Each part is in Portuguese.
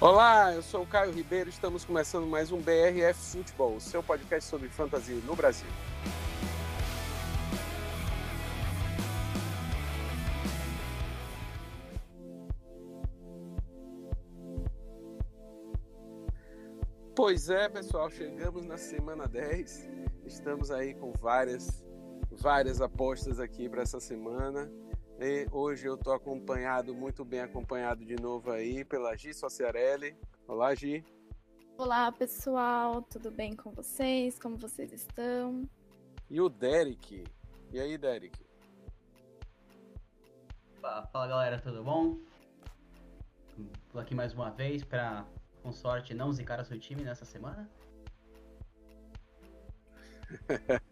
Olá, eu sou o Caio Ribeiro, estamos começando mais um BRF Futebol, seu podcast sobre fantasia no Brasil. Pois é, pessoal, chegamos na semana 10. Estamos aí com várias várias apostas aqui para essa semana. E hoje eu estou acompanhado, muito bem acompanhado de novo aí pela Gi Sociarelli. Olá, Gi. Olá, pessoal, tudo bem com vocês? Como vocês estão? E o Derek. E aí, Derek? Fala, galera, tudo bom? Tô aqui mais uma vez para, com sorte, não zicar o seu time nessa semana.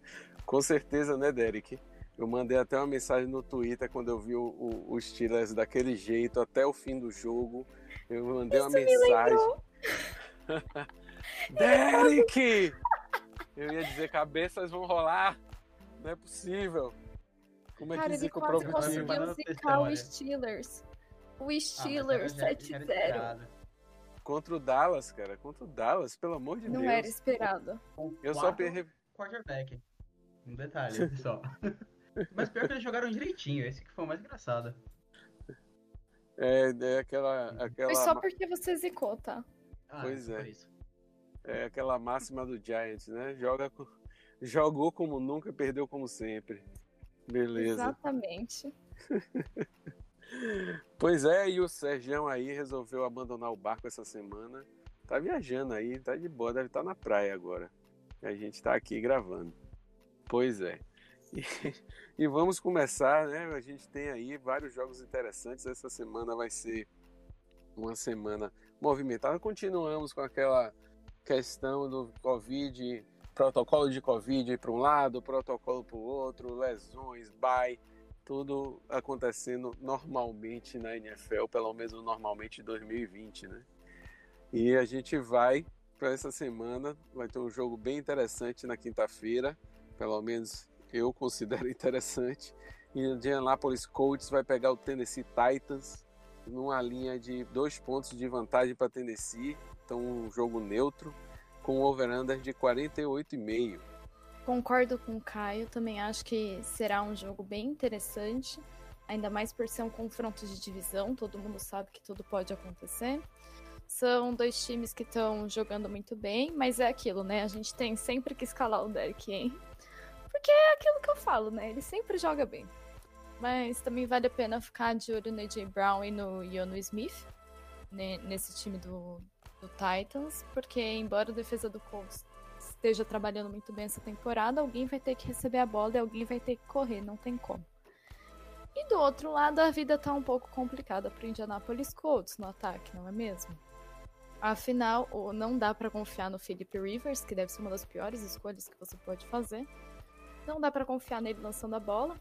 com certeza, né, Derek? Eu mandei até uma mensagem no Twitter quando eu vi o, o, o Steelers daquele jeito até o fim do jogo. Eu mandei Isso uma mensagem. Derek! Eu ia dizer cabeças vão rolar. Não é possível. Como é Cara, que zica o próprio time? conseguiu zicar o Steelers. O ah, Steelers ah, 7-0. Contra o Dallas, cara. Contra o Dallas, pelo amor de Não Deus. Não era esperado. Eu só perdi. Quarterback. Um detalhe só. Mas pior que eles jogaram direitinho, esse que foi o mais engraçado. É, é aquela, aquela. Foi só porque você zicou, tá? Ah, pois é. É aquela máxima do Giants, né? Joga, jogou como nunca, perdeu como sempre. Beleza. Exatamente. pois é, e o Sergião aí resolveu abandonar o barco essa semana. Tá viajando aí, tá de boa, deve estar tá na praia agora. A gente tá aqui gravando. Pois é. E, e, vamos começar, né? A gente tem aí vários jogos interessantes. Essa semana vai ser uma semana movimentada. Continuamos com aquela questão do Covid, protocolo de Covid para um lado, protocolo para o outro, lesões, bye, tudo acontecendo normalmente na NFL, pelo menos normalmente em 2020, né? E a gente vai para essa semana, vai ter um jogo bem interessante na quinta-feira, pelo menos eu considero interessante. E o Indianapolis Colts vai pegar o Tennessee Titans numa linha de dois pontos de vantagem para Tennessee, então um jogo neutro com um over-under de 48,5. Concordo com o Caio, também acho que será um jogo bem interessante, ainda mais por ser um confronto de divisão, todo mundo sabe que tudo pode acontecer. São dois times que estão jogando muito bem, mas é aquilo, né? A gente tem sempre que escalar o Derek Henry porque é aquilo que eu falo, né? Ele sempre joga bem. Mas também vale a pena ficar de olho no AJ Brown e no Yono Smith, né, nesse time do, do Titans, porque embora a defesa do Colts esteja trabalhando muito bem essa temporada, alguém vai ter que receber a bola e alguém vai ter que correr, não tem como. E do outro lado, a vida tá um pouco complicada para Indianapolis Colts no ataque, não é mesmo? Afinal, não dá para confiar no Philip Rivers, que deve ser uma das piores escolhas que você pode fazer. Não dá para confiar nele lançando a bola,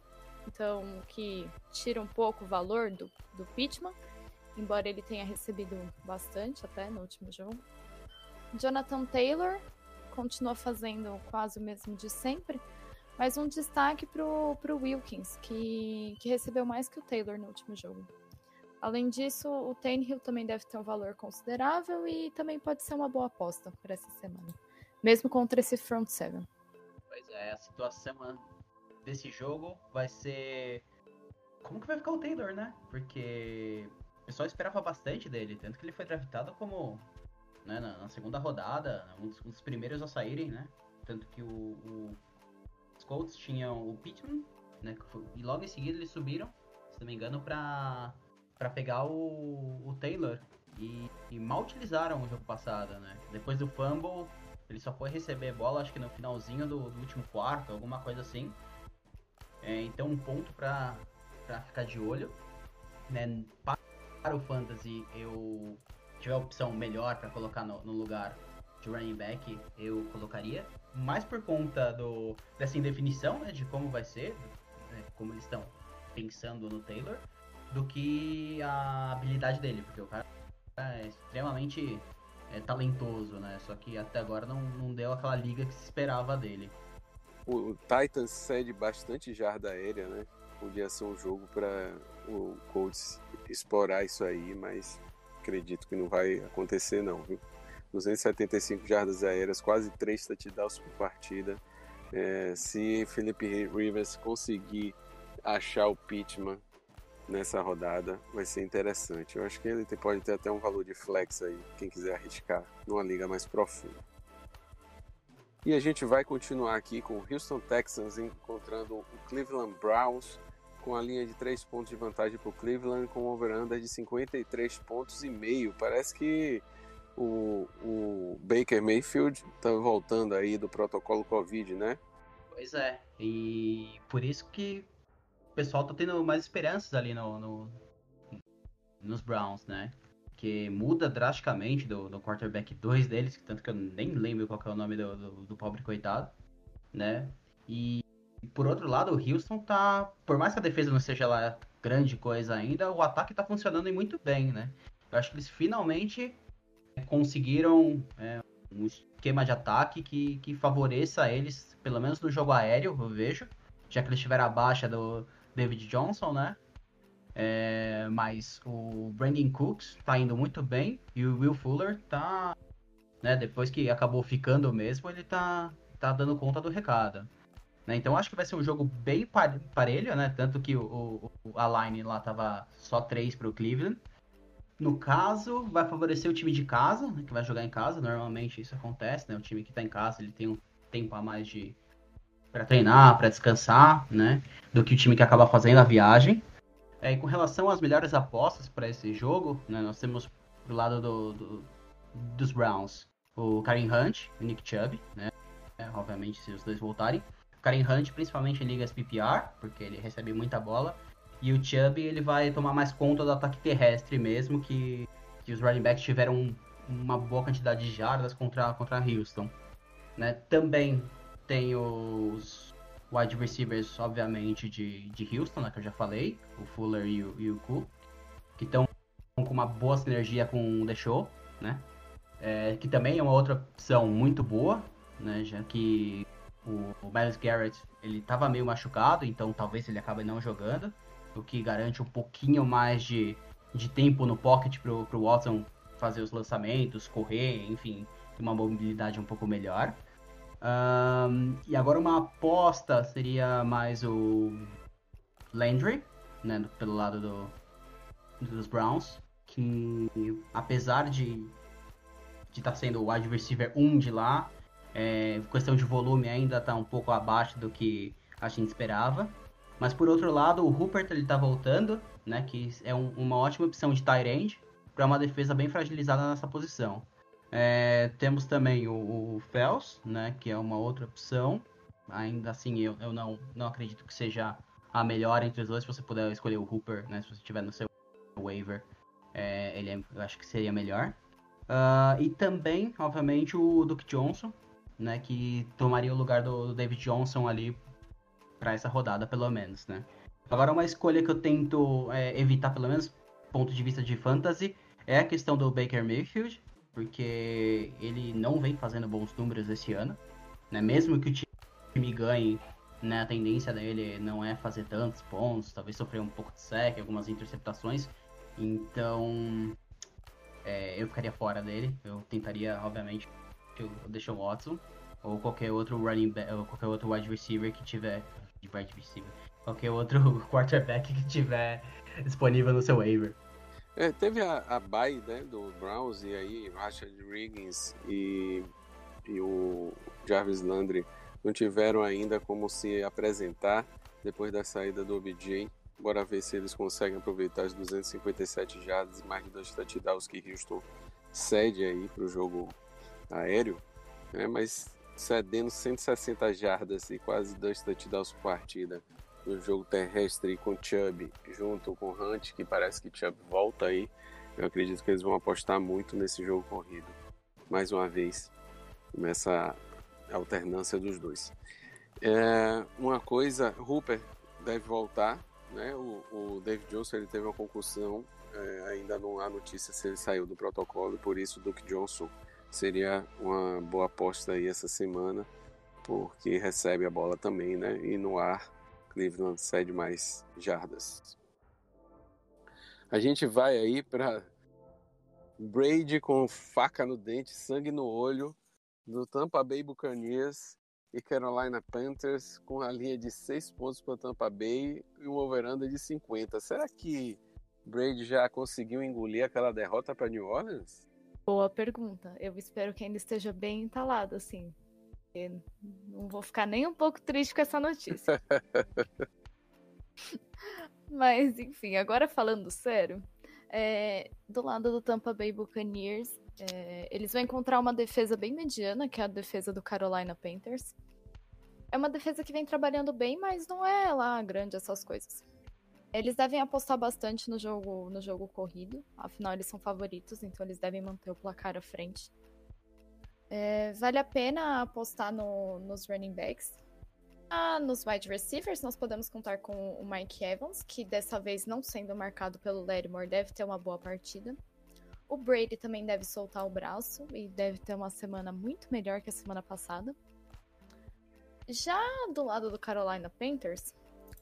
então que tira um pouco o valor do, do Pittman, embora ele tenha recebido bastante até no último jogo. Jonathan Taylor continua fazendo quase o mesmo de sempre, mas um destaque para o Wilkins, que, que recebeu mais que o Taylor no último jogo. Além disso, o Tannehill também deve ter um valor considerável e também pode ser uma boa aposta para essa semana, mesmo contra esse front seven. Pois é, a situação desse jogo vai ser. Como que vai ficar o Taylor, né? Porque o pessoal esperava bastante dele, tanto que ele foi draftado como. Né, na, na segunda rodada, um dos, um dos, primeiros a saírem, né? Tanto que o, o os Colts tinham o Pittman, né? E logo em seguida eles subiram, se não me engano, pra, pra pegar o, o Taylor. E, e mal utilizaram o jogo passado, né? Depois do fumble, ele só foi receber bola, acho que no finalzinho do, do último quarto, alguma coisa assim. É, então, um ponto para ficar de olho. Né? Para o Fantasy, eu tiver opção melhor para colocar no, no, lugar de running back, eu colocaria. Mais por conta do, dessa indefinição né, de como vai ser, né, como eles estão pensando no Taylor, do que a habilidade dele, porque o cara é extremamente é talentoso, né? Só que até agora não, não deu aquela liga que se esperava dele. O, o Titans cede bastante jarda aérea, né? Podia ser um jogo para o Colts explorar isso aí, mas acredito que não vai acontecer não, viu? 275 jardas aéreas, quase 3 touchdowns por partida. É, se Felipe Rivers conseguir achar o Pittman nessa rodada, vai ser interessante. Eu acho que ele pode ter até um valor de flex aí, quem quiser arriscar numa liga mais profunda. E a gente vai continuar aqui com o Houston Texans encontrando o Cleveland Browns com a linha de 3 pontos de vantagem para o Cleveland com um over-under de 53 pontos e meio. Parece que o, o Baker Mayfield está voltando aí do protocolo Covid, né? Pois é, e por isso que o pessoal tá tendo mais esperanças ali no, no nos Browns, né? Que muda drasticamente do, do quarterback 2 deles, tanto que eu nem lembro qual é o nome do, do, do pobre coitado, né? E por outro lado, o Houston tá. Por mais que a defesa não seja lá grande coisa ainda, o ataque tá funcionando muito bem, né? Eu acho que eles finalmente conseguiram é, um esquema de ataque que, que favoreça eles, pelo menos no jogo aéreo, eu vejo, já que eles tiveram a baixa do David Johnson, né? É, mas o Brandon Cooks tá indo muito bem e o Will Fuller tá, né, depois que acabou ficando mesmo, ele tá, tá dando conta do recado. Né? Então acho que vai ser um jogo bem parelho, né? Tanto que o, o a line lá tava só 3 pro Cleveland. No caso, vai favorecer o time de casa, né, que vai jogar em casa. Normalmente isso acontece, né? O time que está em casa, ele tem um tempo a mais de para treinar, para descansar, né? Do que o time que acaba fazendo a viagem. É, e com relação às melhores apostas para esse jogo, né, nós temos do lado do, do, dos Browns o Karen Hunt e o Nick Chubb, né? É, obviamente, se os dois voltarem. Karen Hunt, principalmente em ligas PPR, porque ele recebe muita bola. E o Chubb, ele vai tomar mais conta do ataque terrestre mesmo, que, que os running backs tiveram uma boa quantidade de jardas contra, contra Houston. Né? Também tem os wide receivers, obviamente, de, de Houston, né, que eu já falei, o Fuller e o, e o Cook, que estão com uma boa sinergia com o The Show, né? É, que também é uma outra opção muito boa, né? Já que o, o Miles Garrett ele estava meio machucado, então talvez ele acabe não jogando o que garante um pouquinho mais de, de tempo no pocket pro, pro Watson fazer os lançamentos, correr, enfim, uma mobilidade um pouco melhor. Um, e agora uma aposta seria mais o Landry, né, pelo lado do, dos Browns, que apesar de estar tá sendo o wide receiver 1 de lá, é, questão de volume ainda está um pouco abaixo do que a gente esperava. Mas por outro lado, o Rupert ele tá voltando, né? Que é um, uma ótima opção de tight end para uma defesa bem fragilizada nessa posição. É, temos também o, o Fels, né? Que é uma outra opção. Ainda assim, eu, eu não, não acredito que seja a melhor entre os dois. Se você puder escolher o Hooper, né? Se você tiver no seu waiver, é, ele é, eu acho que seria melhor. Uh, e também, obviamente, o Duke Johnson, né? Que tomaria o lugar do, David Johnson ali para essa rodada, pelo menos, né? Agora, uma escolha que eu tento é, evitar, pelo menos, ponto de vista de fantasy, é a questão do Baker Mayfield, porque ele não vem fazendo bons números esse ano, né? Mesmo que o time ganhe, né? A tendência dele não é fazer tantos pontos, talvez sofrer um pouco de sec, algumas interceptações. Então, é, eu ficaria fora dele. Eu tentaria, obviamente, o Deshaun Watson ou qualquer outro running back, ou qualquer outro wide receiver que tiver de wide receiver. Qualquer outro quarterback que tiver disponível no seu waiver. É, teve a, a né, do Browns e aí Rashad Riggins e, e o Jarvis Landry não tiveram ainda como se apresentar depois da saída do OBJ. Bora ver se eles conseguem aproveitar as 257 jardas e mais de dois touchdowns que Houston cede aí para o jogo aéreo. Né? Mas cedendo 160 jardas e quase dois touchdowns por partida no jogo terrestre com Chubb, junto com Hunt, que parece que Chubb volta aí. Eu acredito que eles vão apostar muito nesse jogo corrido. Mais uma vez, nessa alternância dos dois. É, uma coisa, Hooper deve voltar, né? O, o David Johnson ele teve uma concussão é, ainda não há notícia se ele saiu do protocolo, e por isso Duke Johnson seria uma boa aposta aí essa semana, porque recebe a bola também, né? E no ar, Cleveland cede mais jardas. A gente vai aí para Brady com faca no dente, sangue no olho, do Tampa Bay Buccaneers e Carolina Panthers com a linha de 6 pontos para Tampa Bay e um overanda de 50. Será que Brady já conseguiu engolir aquela derrota para New Orleans? Boa pergunta. Eu espero que ainda esteja bem entalado, assim. Eu não vou ficar nem um pouco triste com essa notícia. Mas, enfim, agora falando sério, é, do lado do Tampa Bay Buccaneers, é, eles vão encontrar uma defesa bem mediana, que é a defesa do Carolina Panthers. É uma defesa que vem trabalhando bem, mas não é lá grande essas coisas. Eles devem apostar bastante no jogo, no jogo corrido, afinal eles são favoritos, então eles devem manter o placar à frente. É, vale a pena apostar no, nos running backs. Ah, nos wide receivers, nós podemos contar com o Mike Evans, que dessa vez, não sendo marcado pelo Lattimore, deve ter uma boa partida. O Brady também deve soltar o braço e deve ter uma semana muito melhor que a semana passada. Já do lado do Carolina Panthers,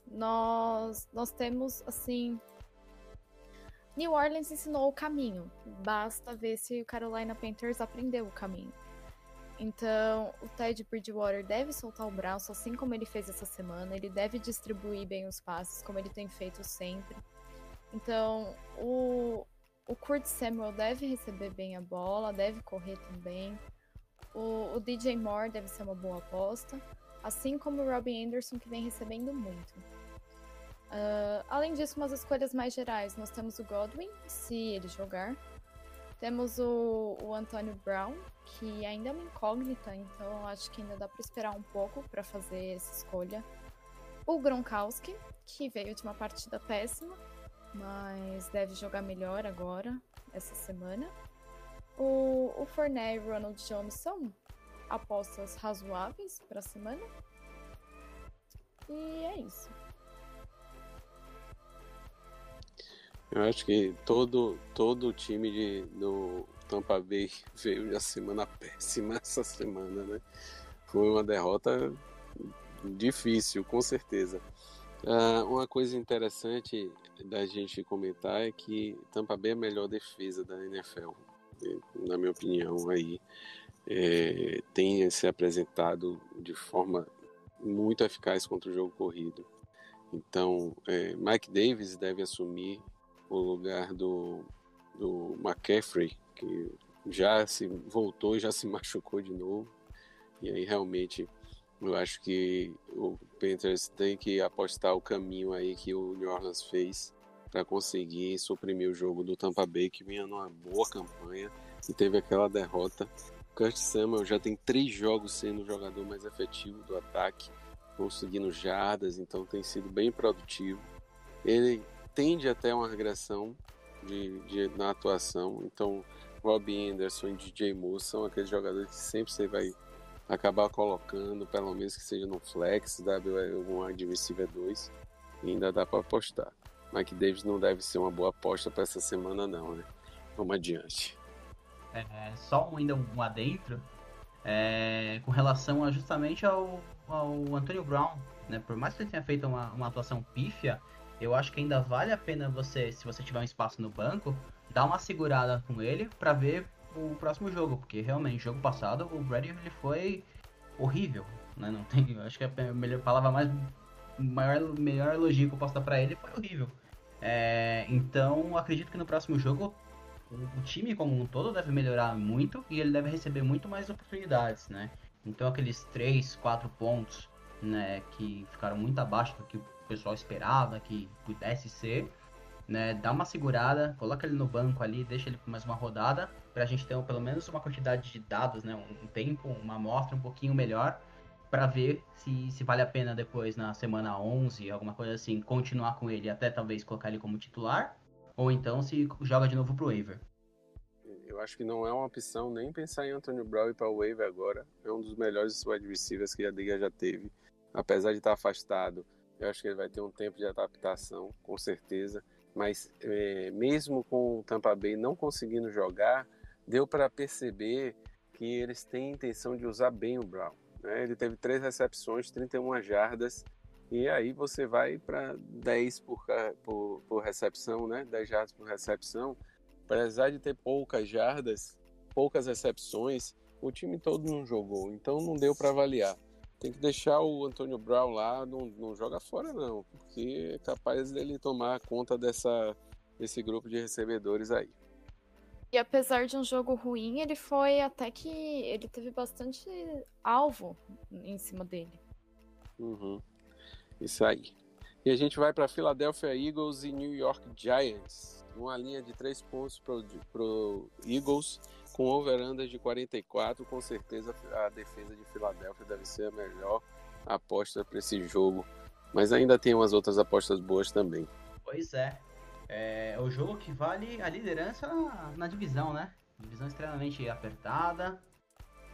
nós, nós temos assim. New Orleans ensinou o caminho. Basta ver se o Carolina Panthers aprendeu o caminho. Então, o Ted Bridgewater deve soltar o braço, assim como ele fez essa semana. Ele deve distribuir bem os passes, como ele tem feito sempre. Então, o, o Kurt Samuel deve receber bem a bola, deve correr também. O, o DJ Moore deve ser uma boa aposta, assim como Robbie Anderson, que vem recebendo muito. Uh, além disso, umas escolhas mais gerais. Nós temos o Godwin, se ele jogar. Temos o, o Antônio Brown, que ainda é uma incógnita, então acho que ainda dá para esperar um pouco para fazer essa escolha. O Gronkowski, que veio de uma partida péssima, mas deve jogar melhor agora, essa semana. O, o Fournette e Ronald são apostas razoáveis para a semana. E é isso. Eu acho que todo, todo o time de, do Tampa Bay veio de semana péssima essa semana, né? Foi uma derrota difícil, com certeza. Uh, uma coisa interessante da gente comentar é que Tampa Bay é a melhor defesa da NFL, na minha opinião aí. É, tem se apresentado de forma muito eficaz contra o jogo corrido. Então, é, Mike Davis deve assumir o lugar do, do McCaffrey, que já se voltou, já se machucou de novo. E aí realmente eu acho que o Panthers tem que apostar o caminho aí que o New Orleans fez para conseguir suprimir o jogo do Tampa Bay, que vinha numa boa campanha e teve aquela derrota. Kurt Samuel já tem três jogos sendo o jogador mais efetivo do ataque, conseguindo jardas, então tem sido bem produtivo. Ele tende até uma regressão de, de, na atuação, então Robbie Anderson e DJ Moore são aqueles jogadores que sempre você vai acabar colocando, pelo menos que seja no flex, algum wide receiver 2, e ainda dá para apostar. Mike Davis não deve ser uma boa aposta para essa semana não, né? Vamos adiante. É, só ainda um adentro, é, com relação a, justamente ao, ao Antonio Brown, né? Por mais que ele tenha feito uma, uma atuação pífia, eu acho que ainda vale a pena você, se você tiver um espaço no banco, dar uma segurada com ele para ver o próximo jogo, porque realmente, jogo passado, o Brady ele foi horrível, né? Não tem, acho que a melhor palavra mais maior melhor elogio que eu posso dar para ele foi horrível. É, então, acredito que no próximo jogo o, time como um todo deve melhorar muito e ele deve receber muito mais oportunidades, né? Então, aqueles 3, 4 pontos, né, que ficaram muito abaixo do que o pessoal esperava que pudesse ser, né? Dá uma segurada, coloca ele no banco ali, deixa ele por mais uma rodada, para a gente ter pelo menos uma quantidade de dados, né? Um tempo, uma amostra um pouquinho melhor, para ver se, se vale a pena depois na semana 11, alguma coisa assim, continuar com ele até talvez colocar ele como titular, ou então se joga de novo pro waiver. Eu acho que não é uma opção nem pensar em Antônio Brown para o waiver agora. É um dos melhores wide receivers que a liga já teve. Apesar de estar afastado, eu acho que ele vai ter um tempo de adaptação, com certeza mas é, mesmo com o Tampa Bay não conseguindo jogar, deu para perceber que eles têm intenção de usar bem o Brown. Né? Ele teve três recepções, 31 jardas, e aí você vai para 10 por, por, por, recepção, né? 10 jardas por recepção. Apesar de ter poucas jardas, poucas recepções, o time todo não jogou, então não deu para avaliar. Tem que deixar o Antônio Brown lá, não, não joga fora não, porque é capaz dele tomar conta dessa, desse grupo de recebedores aí. E apesar de um jogo ruim, ele foi até que ele teve bastante alvo em cima dele. Uhum. Isso aí. E a gente vai para Philadelphia Eagles e New York Giants. Uma linha de três pontos para o Eagles com over de 44. Com certeza a defesa de Filadélfia deve ser a melhor aposta para esse jogo. Mas ainda tem umas outras apostas boas também. Pois é. É o jogo que vale a liderança na, na divisão, né? Divisão extremamente apertada.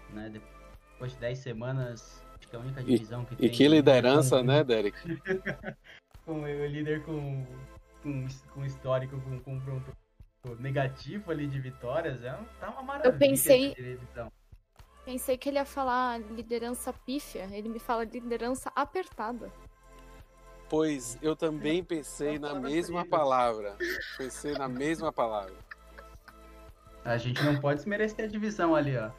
Né? Depois de 10 semanas que é a única divisão que e, tem. E que liderança, com... né, Derek? com o líder com, com, com histórico, com confronto negativo ali de vitórias, é, tá uma maravilha. Eu pensei. Pensei que ele ia falar liderança pífia, ele me fala liderança apertada. Pois eu também pensei na mesma palavra. Pensei na mesma palavra. A gente não pode desmerecer a divisão ali, ó.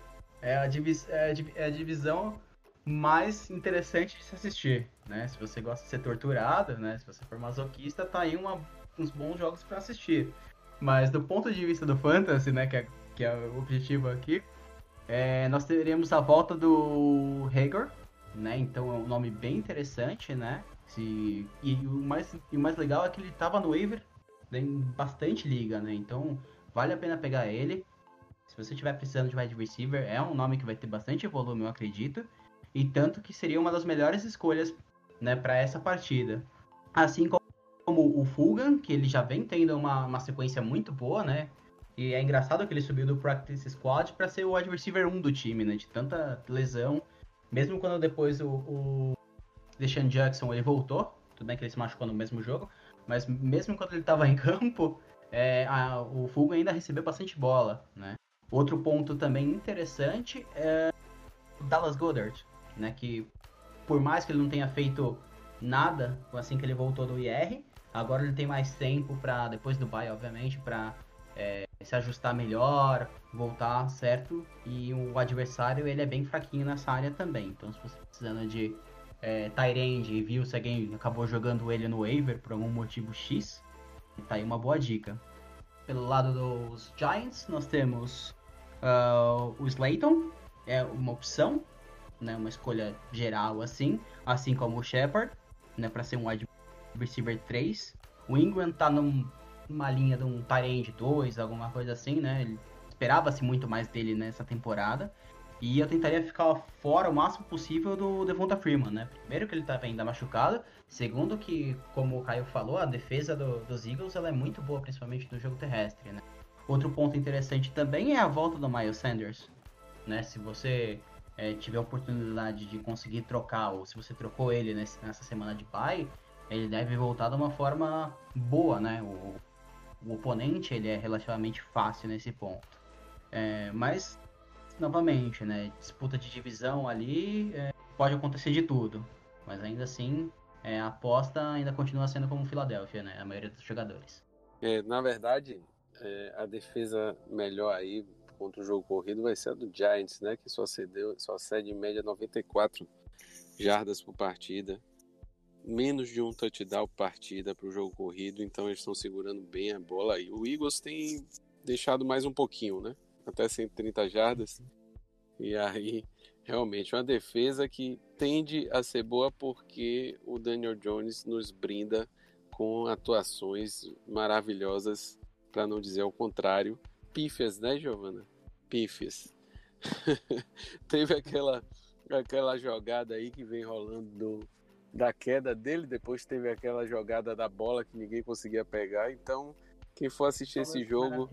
É a, divis é a, é a divisão mais interessante de se assistir, né? Se você gosta de ser torturado, né? Se você for masoquista, tá aí uma, uns bons jogos para assistir. Mas do ponto de vista do fantasy, né? Que é, que é o objetivo aqui, é, nós teremos a volta do Hager, né? Então é um nome bem interessante, né? Se, e, o mais, e o mais legal é que ele tava no waiver em bastante liga, né? Então vale a pena pegar ele. Se você estiver precisando de wide receiver, é um nome que vai ter bastante volume, eu acredito e tanto que seria uma das melhores escolhas né, para essa partida. Assim como o Fulgan, que ele já vem tendo uma, uma sequência muito boa, né? E é engraçado que ele subiu do Practice Squad para ser o receiver 1 do time, né? De tanta lesão. Mesmo quando depois o, o Deshaun Jackson ele voltou, tudo bem que ele se machucou no mesmo jogo, mas mesmo quando ele estava em campo, é, a, o Fulgan ainda recebeu bastante bola, né? Outro ponto também interessante é o Dallas Goddard, né? Que por mais que ele não tenha feito nada assim que ele voltou do IR, agora ele tem mais tempo para depois do bye, obviamente, para é, se ajustar melhor, voltar certo. E o adversário ele é bem fraquinho nessa área também. Então, se você tá precisando de é, Tyrande e viu se alguém acabou jogando ele no waiver por algum motivo X, tá aí uma boa dica. Pelo lado dos Giants, nós temos uh, o Slayton, é uma opção, né, uma escolha geral assim, assim como o Shepard, né, para ser um wide receiver 3. O Ingram tá num, numa linha de um Tyrande 2, alguma coisa assim, né? Esperava-se muito mais dele nessa temporada. E eu tentaria ficar fora o máximo possível do Devonta Freeman, né? Primeiro que ele tá ainda machucado, segundo que, como o Caio falou, a defesa do, dos Eagles ela é muito boa, principalmente no jogo terrestre, né? Outro ponto interessante também é a volta do Miles Sanders, né? Se você é, tiver a oportunidade de conseguir trocar, ou se você trocou ele nessa semana de bye, ele deve voltar de uma forma boa, né? O, o oponente ele é relativamente fácil nesse ponto. É, mas, novamente, né? Disputa de divisão ali é, pode acontecer de tudo. Mas ainda assim, é, a aposta ainda continua sendo como Filadélfia, né? A maioria dos jogadores. É, na verdade, é, a defesa melhor aí contra o jogo corrido vai ser a do Giants, né? Que só cedeu, só cede em média 94 jardas por partida. Menos de um touchdown por partida para o jogo corrido, então eles estão segurando bem a bola aí. O Eagles tem deixado mais um pouquinho, né? Até 130 jardas. E aí, realmente, uma defesa que tende a ser boa porque o Daniel Jones nos brinda com atuações maravilhosas, para não dizer o contrário. Pífias, né, Giovana? pífias. Teve aquela, aquela jogada aí que vem rolando do, da queda dele, depois teve aquela jogada da bola que ninguém conseguia pegar. Então, quem for assistir esse jogo,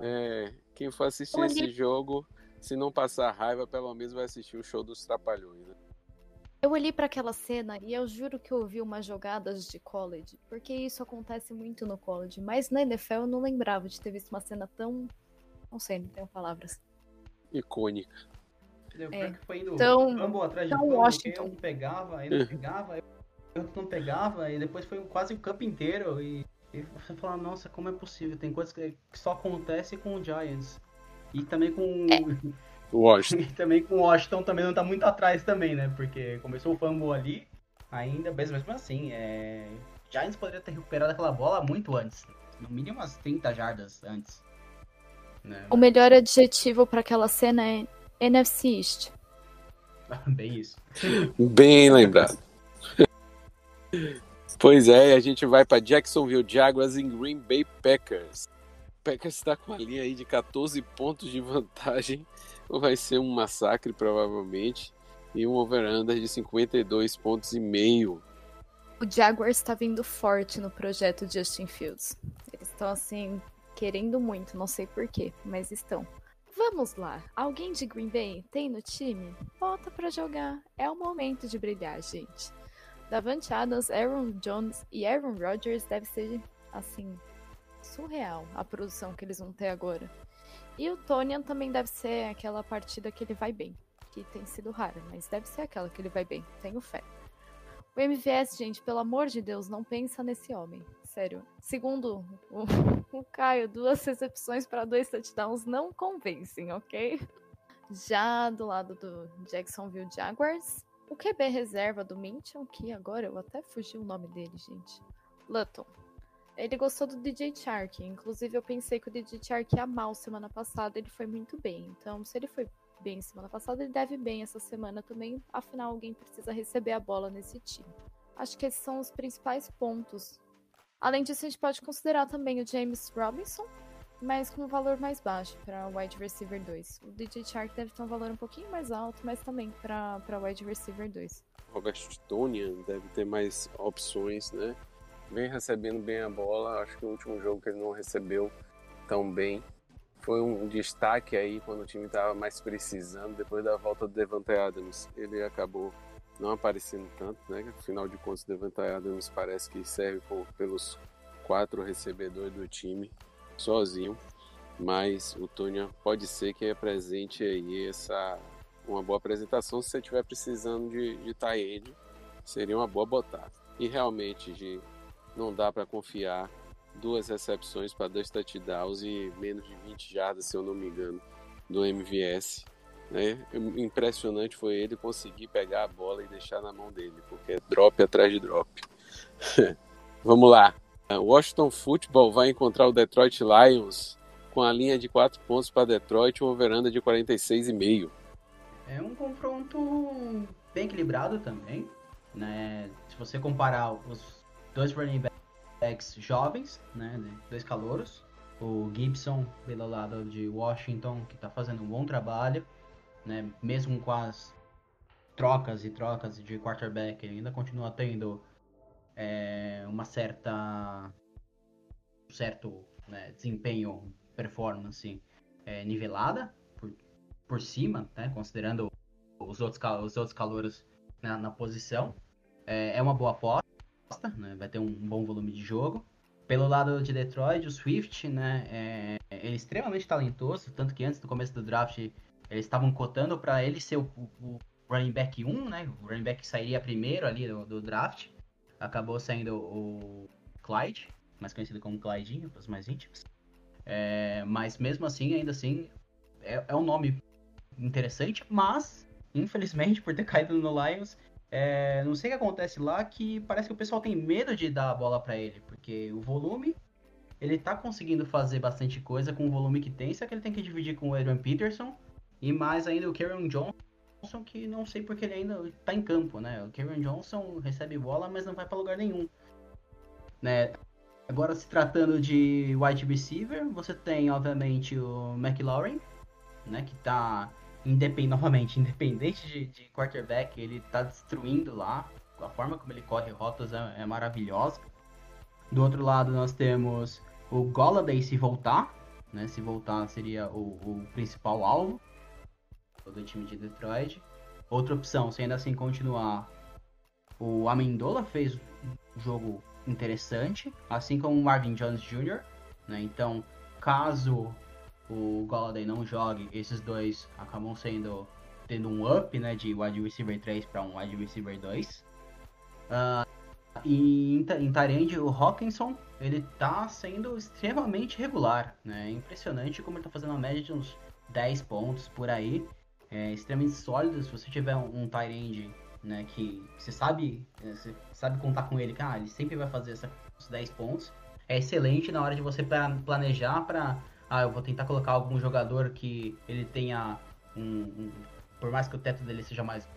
é, quem for assistir esse jogo, se não passar raiva, pelo menos vai assistir o show dos Trapalhões. Né? Eu olhei para aquela cena e eu juro que eu ouvi umas jogadas de college, porque isso acontece muito no college, mas na NFL eu não lembrava de ter visto uma cena tão. Não sei, não tenho palavras. Icônica. É. Foi indo Então- atrás de então fumble, Washington. um não pegava, ele não pegava, aí o outro não pegava, e depois foi quase o campo inteiro. E, e você fala, nossa, como é possível? Tem coisas que, só acontece com o Giants. E também com. Washington. E também com o Washington também não tá muito atrás também, né? Porque começou o fumble ali, ainda, mas mesmo assim, é... Giants poderia ter recuperado aquela bola muito antes. No mínimo umas 30 jardas antes. Né? O melhor adjetivo para aquela cena é NFC East. Bem isso. Bem lembrado. Pois é, a gente vai para Jacksonville Jaguars em Green Bay Packers. O Packers está com a linha aí de 14 pontos de vantagem. Vai ser um massacre, provavelmente. E um over-under de 52 pontos e meio. O Jaguars está vindo forte no projeto Justin Fields. Eles estão assim querendo muito, não sei porquê, mas estão. Vamos lá, alguém de Green Bay tem no time? Volta pra jogar, é o momento de brilhar, gente. Davante Adams, Aaron Jones e Aaron Rodgers deve ser assim surreal a produção que eles vão ter agora. E o Tonian também deve ser aquela partida que ele vai bem, que tem sido rara, mas deve ser aquela que ele vai bem, tenho fé. O MVS, gente, pelo amor de Deus, não pensa nesse homem. Sério. Segundo o, o Caio, duas recepções para dois touchdowns não convencem, ok? Já do lado do Jacksonville Jaguars, o QB reserva do Minchon, que agora eu até fugi o nome dele, gente. Lutton. Ele gostou do DJ Chark. Inclusive, eu pensei que o DJ Chark ia mal semana passada. Ele foi muito bem. Então, se ele foi bem semana passada, ele deve bem essa semana também. Afinal, alguém precisa receber a bola nesse time. Acho que esses são os principais pontos. Além disso, a gente pode considerar também o James Robinson, mas com um valor mais baixo para wide receiver 2. O DJ Chark deve ter um valor um pouquinho mais alto, mas também para wide receiver 2. Robert Tonian deve ter mais opções, né? Vem recebendo bem a bola. Acho que o último jogo que ele não recebeu tão bem foi um destaque aí quando o time estava mais precisando, depois da volta do Devante Adams. Ele acabou não aparecendo tanto, né? Afinal de contas, o Devante Adams parece que serve por, pelos quatro recebedores do time sozinho, mas o Tony pode ser que apresente aí essa uma boa apresentação se você estiver precisando de, de tie-end, seria uma boa botar. E realmente, de, não dá para confiar duas recepções para dois touchdowns e menos de 20 jardas, se eu não me engano, do MVS. Né? Impressionante foi ele conseguir pegar a bola e deixar na mão dele, porque é drop atrás de drop. Vamos lá. Washington Football vai encontrar o Detroit Lions com a linha de 4 pontos para Detroit, uma veranda de 46,5. É um confronto bem equilibrado também, né? Se você comparar os dois running backs jovens, né, dois calouros, o Gibson pelo lado de Washington, que está fazendo um bom trabalho, né, mesmo com as trocas e trocas de quarterback, ele ainda continua tendo é, uma certa um certo né, desempenho, performance é, nivelada por, por cima, né, considerando os outros, os outros calouros na, na posição. É, é, uma boa aposta, né, vai ter um bom volume de jogo. Pelo lado de Detroit, o Swift, né, é, é extremamente talentoso, tanto que antes do começo do draft eles estavam cotando para ele ser o, o, running back 1, né, o running back que sairia primeiro ali do, do draft. Acabou saindo o Clyde, mais conhecido como Clydinho, para os mais íntimos. É, mas mesmo assim, ainda assim, é, é, um nome interessante, mas, infelizmente, por ter caído no Lions, é, não sei o que acontece lá, que parece que o pessoal tem medo de dar a bola para ele, porque o volume, ele tá conseguindo fazer bastante coisa com o volume que tem, só que ele tem que dividir com o Adrian Peterson, e mais ainda o Karen Johnson, que não sei porque ele ainda tá em campo, né? O Karen Johnson recebe bola, mas não vai para lugar nenhum. Né? Agora, se tratando de wide receiver, você tem, obviamente, o McLaurin, né? Que tá, independ... novamente, independente de, de quarterback, ele tá destruindo lá. A forma como ele corre rotas é, é maravilhosa. Do outro lado, nós temos o Golladay se voltar, né? Se voltar seria o, o principal alvo do time de Detroit. outra opção, se ainda assim continuar. O Amendola fez um jogo interessante, assim como o Marvin Jones Jr., né? Então, caso o Golladay não jogue, esses dois acabam sendo tendo um up, né, de wide receiver 3 para um wide receiver 2. Uh, e em, Tyrande, o Hawkinson, ele tá sendo extremamente regular, né? É impressionante como ele tá fazendo uma média de uns 10 pontos por aí. É extremamente sólido. Se você tiver um, um né, que você sabe, é, você sabe contar com ele, que ah, ele sempre vai fazer essa, esses 10 pontos. É excelente na hora de você planejar para ah, eu vou tentar colocar algum jogador que ele tenha um, um por mais que o teto dele seja mais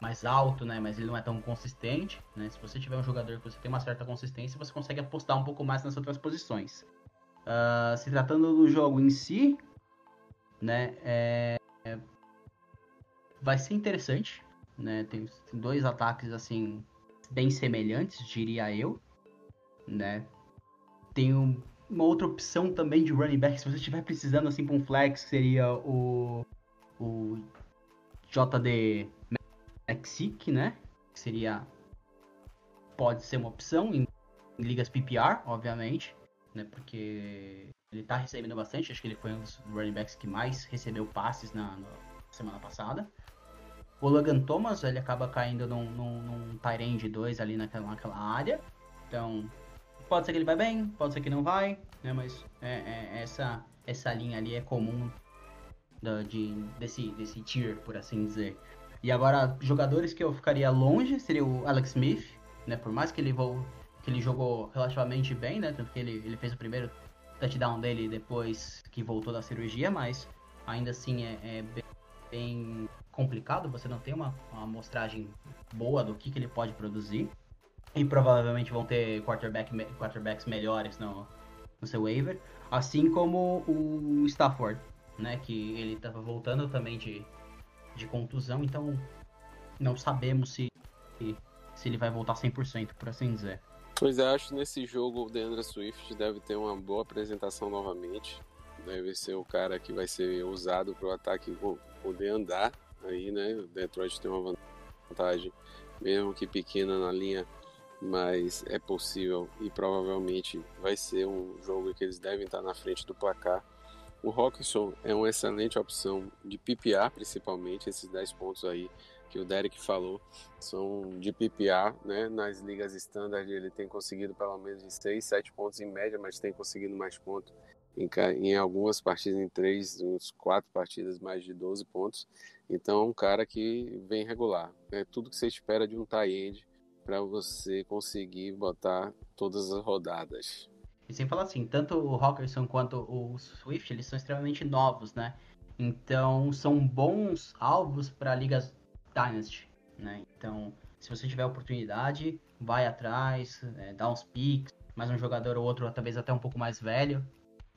mais alto, né? Mas ele não é tão consistente, né? Se você tiver um jogador que você tem uma certa consistência, você consegue apostar um pouco mais nas outras posições. Uh, se tratando do jogo em si, né? É... Vai ser interessante, né? Tem, tem dois ataques assim bem semelhantes, diria eu, né? Tem um, uma outra opção também de running back, se você estiver precisando assim para um flex, seria o o JD Mexic, né? Que seria. Pode ser uma opção em, em ligas PPR, obviamente, né? Porque ele tá recebendo bastante. Acho que ele foi um dos running backs que mais recebeu passes na, na semana passada. O Logan Thomas, ele acaba caindo num, num, num Tyrande 2 ali naquela, naquela área. Então, pode ser que ele vai bem, pode ser que não vai, né? Mas é, é, essa, essa linha ali é comum da, de, desse, desse tier, por assim dizer. E agora, jogadores que eu ficaria longe seria o Alex Smith, né? Por mais que ele, vou, que ele jogou relativamente bem, né? Tanto que ele, ele fez o primeiro touchdown dele depois que voltou da cirurgia, mas ainda assim é, é bem, bem, complicado. Você não tem uma, uma amostragem boa do que, que ele pode produzir. E provavelmente vão ter quarterback, quarterbacks melhores no, no seu waiver. Assim como o Stafford, né? Que ele estava voltando também de de contusão, então não sabemos se, se ele vai voltar 100%, por assim dizer. Pois é, acho que nesse jogo o Deandre Swift deve ter uma boa apresentação novamente. Deve ser o cara que vai ser usado para o ataque poder andar aí, né? O Detroit tem uma vantagem, mesmo que pequena na linha, mas é possível e provavelmente vai ser um jogo que eles devem estar na frente do placar o Hawkinson é uma excelente opção de PPA, principalmente, esses 10 pontos aí que o Derek falou, são de PPA, né? Nas ligas standard ele tem conseguido pelo menos de 6, 7 pontos em média, mas tem conseguido mais pontos em, em algumas partidas, em 3, uns 4 partidas, mais de 12 pontos. Então é um cara que vem regular. É tudo que você espera de um tie end para você conseguir botar todas as rodadas. E sem falar assim, tanto o Hawkinson quanto o Swift, eles são extremamente novos, né? Então, são bons alvos para ligas Dynasty, né? Então, se você tiver oportunidade, vai atrás, é, dá uns picks, mais um jogador ou outro, talvez até um pouco mais velho,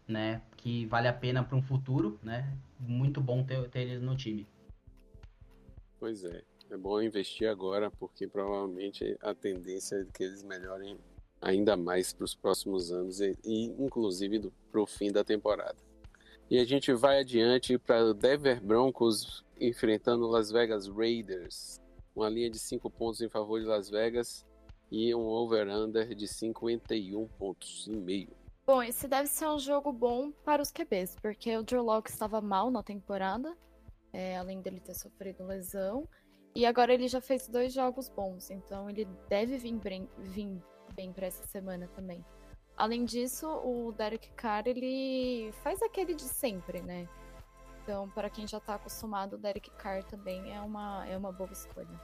né? Que vale a pena para um futuro, né? Muito bom ter, ter eles no time. Pois é, é bom investir agora, porque provavelmente a tendência é que eles melhorem ainda mais para os próximos anos e, e inclusive para o fim da temporada. E a gente vai adiante para Denver Broncos enfrentando Las Vegas Raiders. Uma linha de 5 pontos em favor de Las Vegas e um over-under de 51 pontos e meio. Bom, esse deve ser um jogo bom para os QBs, porque o Drew Locke estava mal na temporada, é, além dele ter sofrido lesão. E agora ele já fez dois jogos bons, então ele deve vir, vir bem para essa semana também. Além disso, o Derek Carr, ele faz aquele de sempre, né? Então, para quem já está acostumado, o Derek Carr também é uma, é uma boa escolha.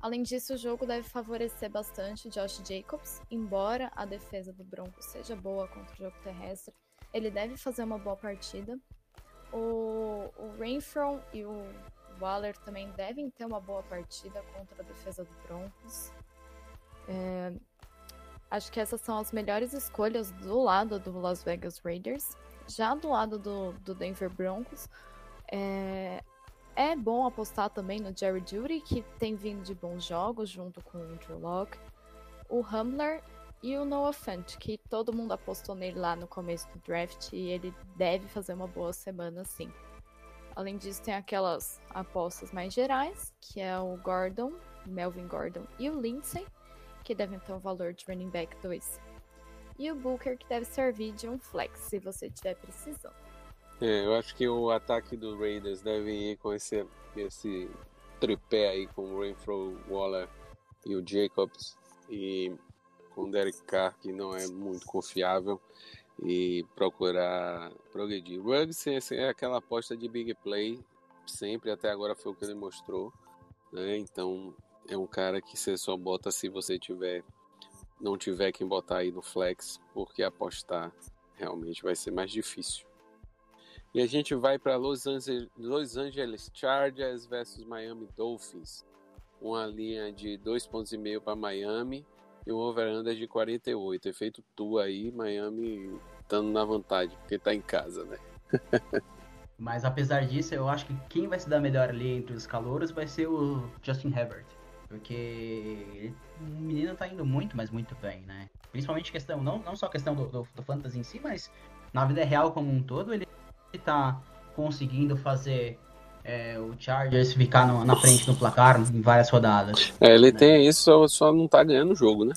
Além disso, o jogo deve favorecer bastante Josh Jacobs, embora a defesa do Broncos seja boa contra o jogo terrestre, ele deve fazer uma boa partida. O, o e o Waller também devem ter uma boa partida contra a defesa do Broncos. É, acho que essas são as melhores escolhas do lado do Las Vegas Raiders. Já do lado do, do Denver Broncos, é, é bom apostar também no Jerry Judy, que tem vindo de bons jogos junto com o Drew Locke, o Humbler e o Noah Fant, que todo mundo apostou nele lá no começo do draft e ele deve fazer uma boa semana sim. Além disso, tem aquelas apostas mais gerais, que é o Gordon, Melvin Gordon e o Lindsay, que devem ter um valor de running back 2. E o Booker, que deve servir de um flex, se você tiver precisando. É, eu acho que o ataque do Raiders deve ir com esse, esse tripé aí, com o Renfro, Waller e o Jacobs. E com o Derek Carr, que não é muito confiável e procurar progredir. Ruggs é aquela aposta de big play, sempre até agora foi o que ele mostrou, né? Então é um cara que você só bota se você tiver não tiver quem botar aí no flex, porque apostar realmente vai ser mais difícil. E a gente vai para Los Los Angeles Chargers versus Miami Dolphins. Uma linha de dois pontos e meio para Miami e um over-under de 48. Efeito tu aí, Miami estando na vantagem, porque tá em casa, né? Mas apesar disso, eu acho que quem vai se dar melhor ali entre os calouros vai ser o Justin Herbert. Porque o menino tá indo muito, mas muito bem, né? Principalmente questão, não, não só questão do, do, do fantasy em si, mas na vida real como um todo, ele, ele tá conseguindo fazer é, o Chargers ficar no, na frente no placar em várias rodadas. É, ele né? tem isso, só, só não tá ganhando o jogo, né?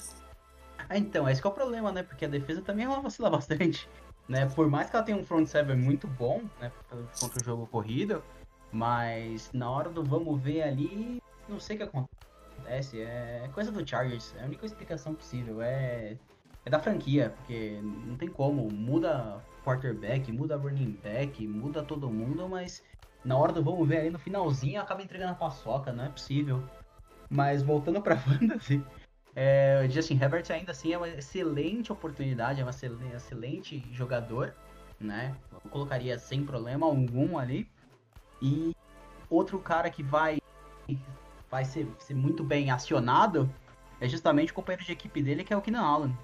Ah, então, esse é o problema, né? Porque a defesa também ela vacila bastante. Né? Por mais que ela tenha um front seven muito bom, né? Contra o jogo corrido, mas na hora do vamos ver ali, não sei o que acontece. É coisa do Chargers. É a única explicação possível. É, é da franquia, porque não tem como. Muda quarterback, muda running back, muda todo mundo, mas na hora do vamos ver ali no finalzinho acaba entregando a paçoca, não é possível. Mas voltando pra fantasy, é, o Justin Herbert ainda assim é uma excelente oportunidade, é um excelente, excelente jogador, né? Eu colocaria sem problema algum ali. E outro cara que vai, vai ser, ser muito bem acionado é justamente o companheiro de equipe dele, que é o Keenan Allen,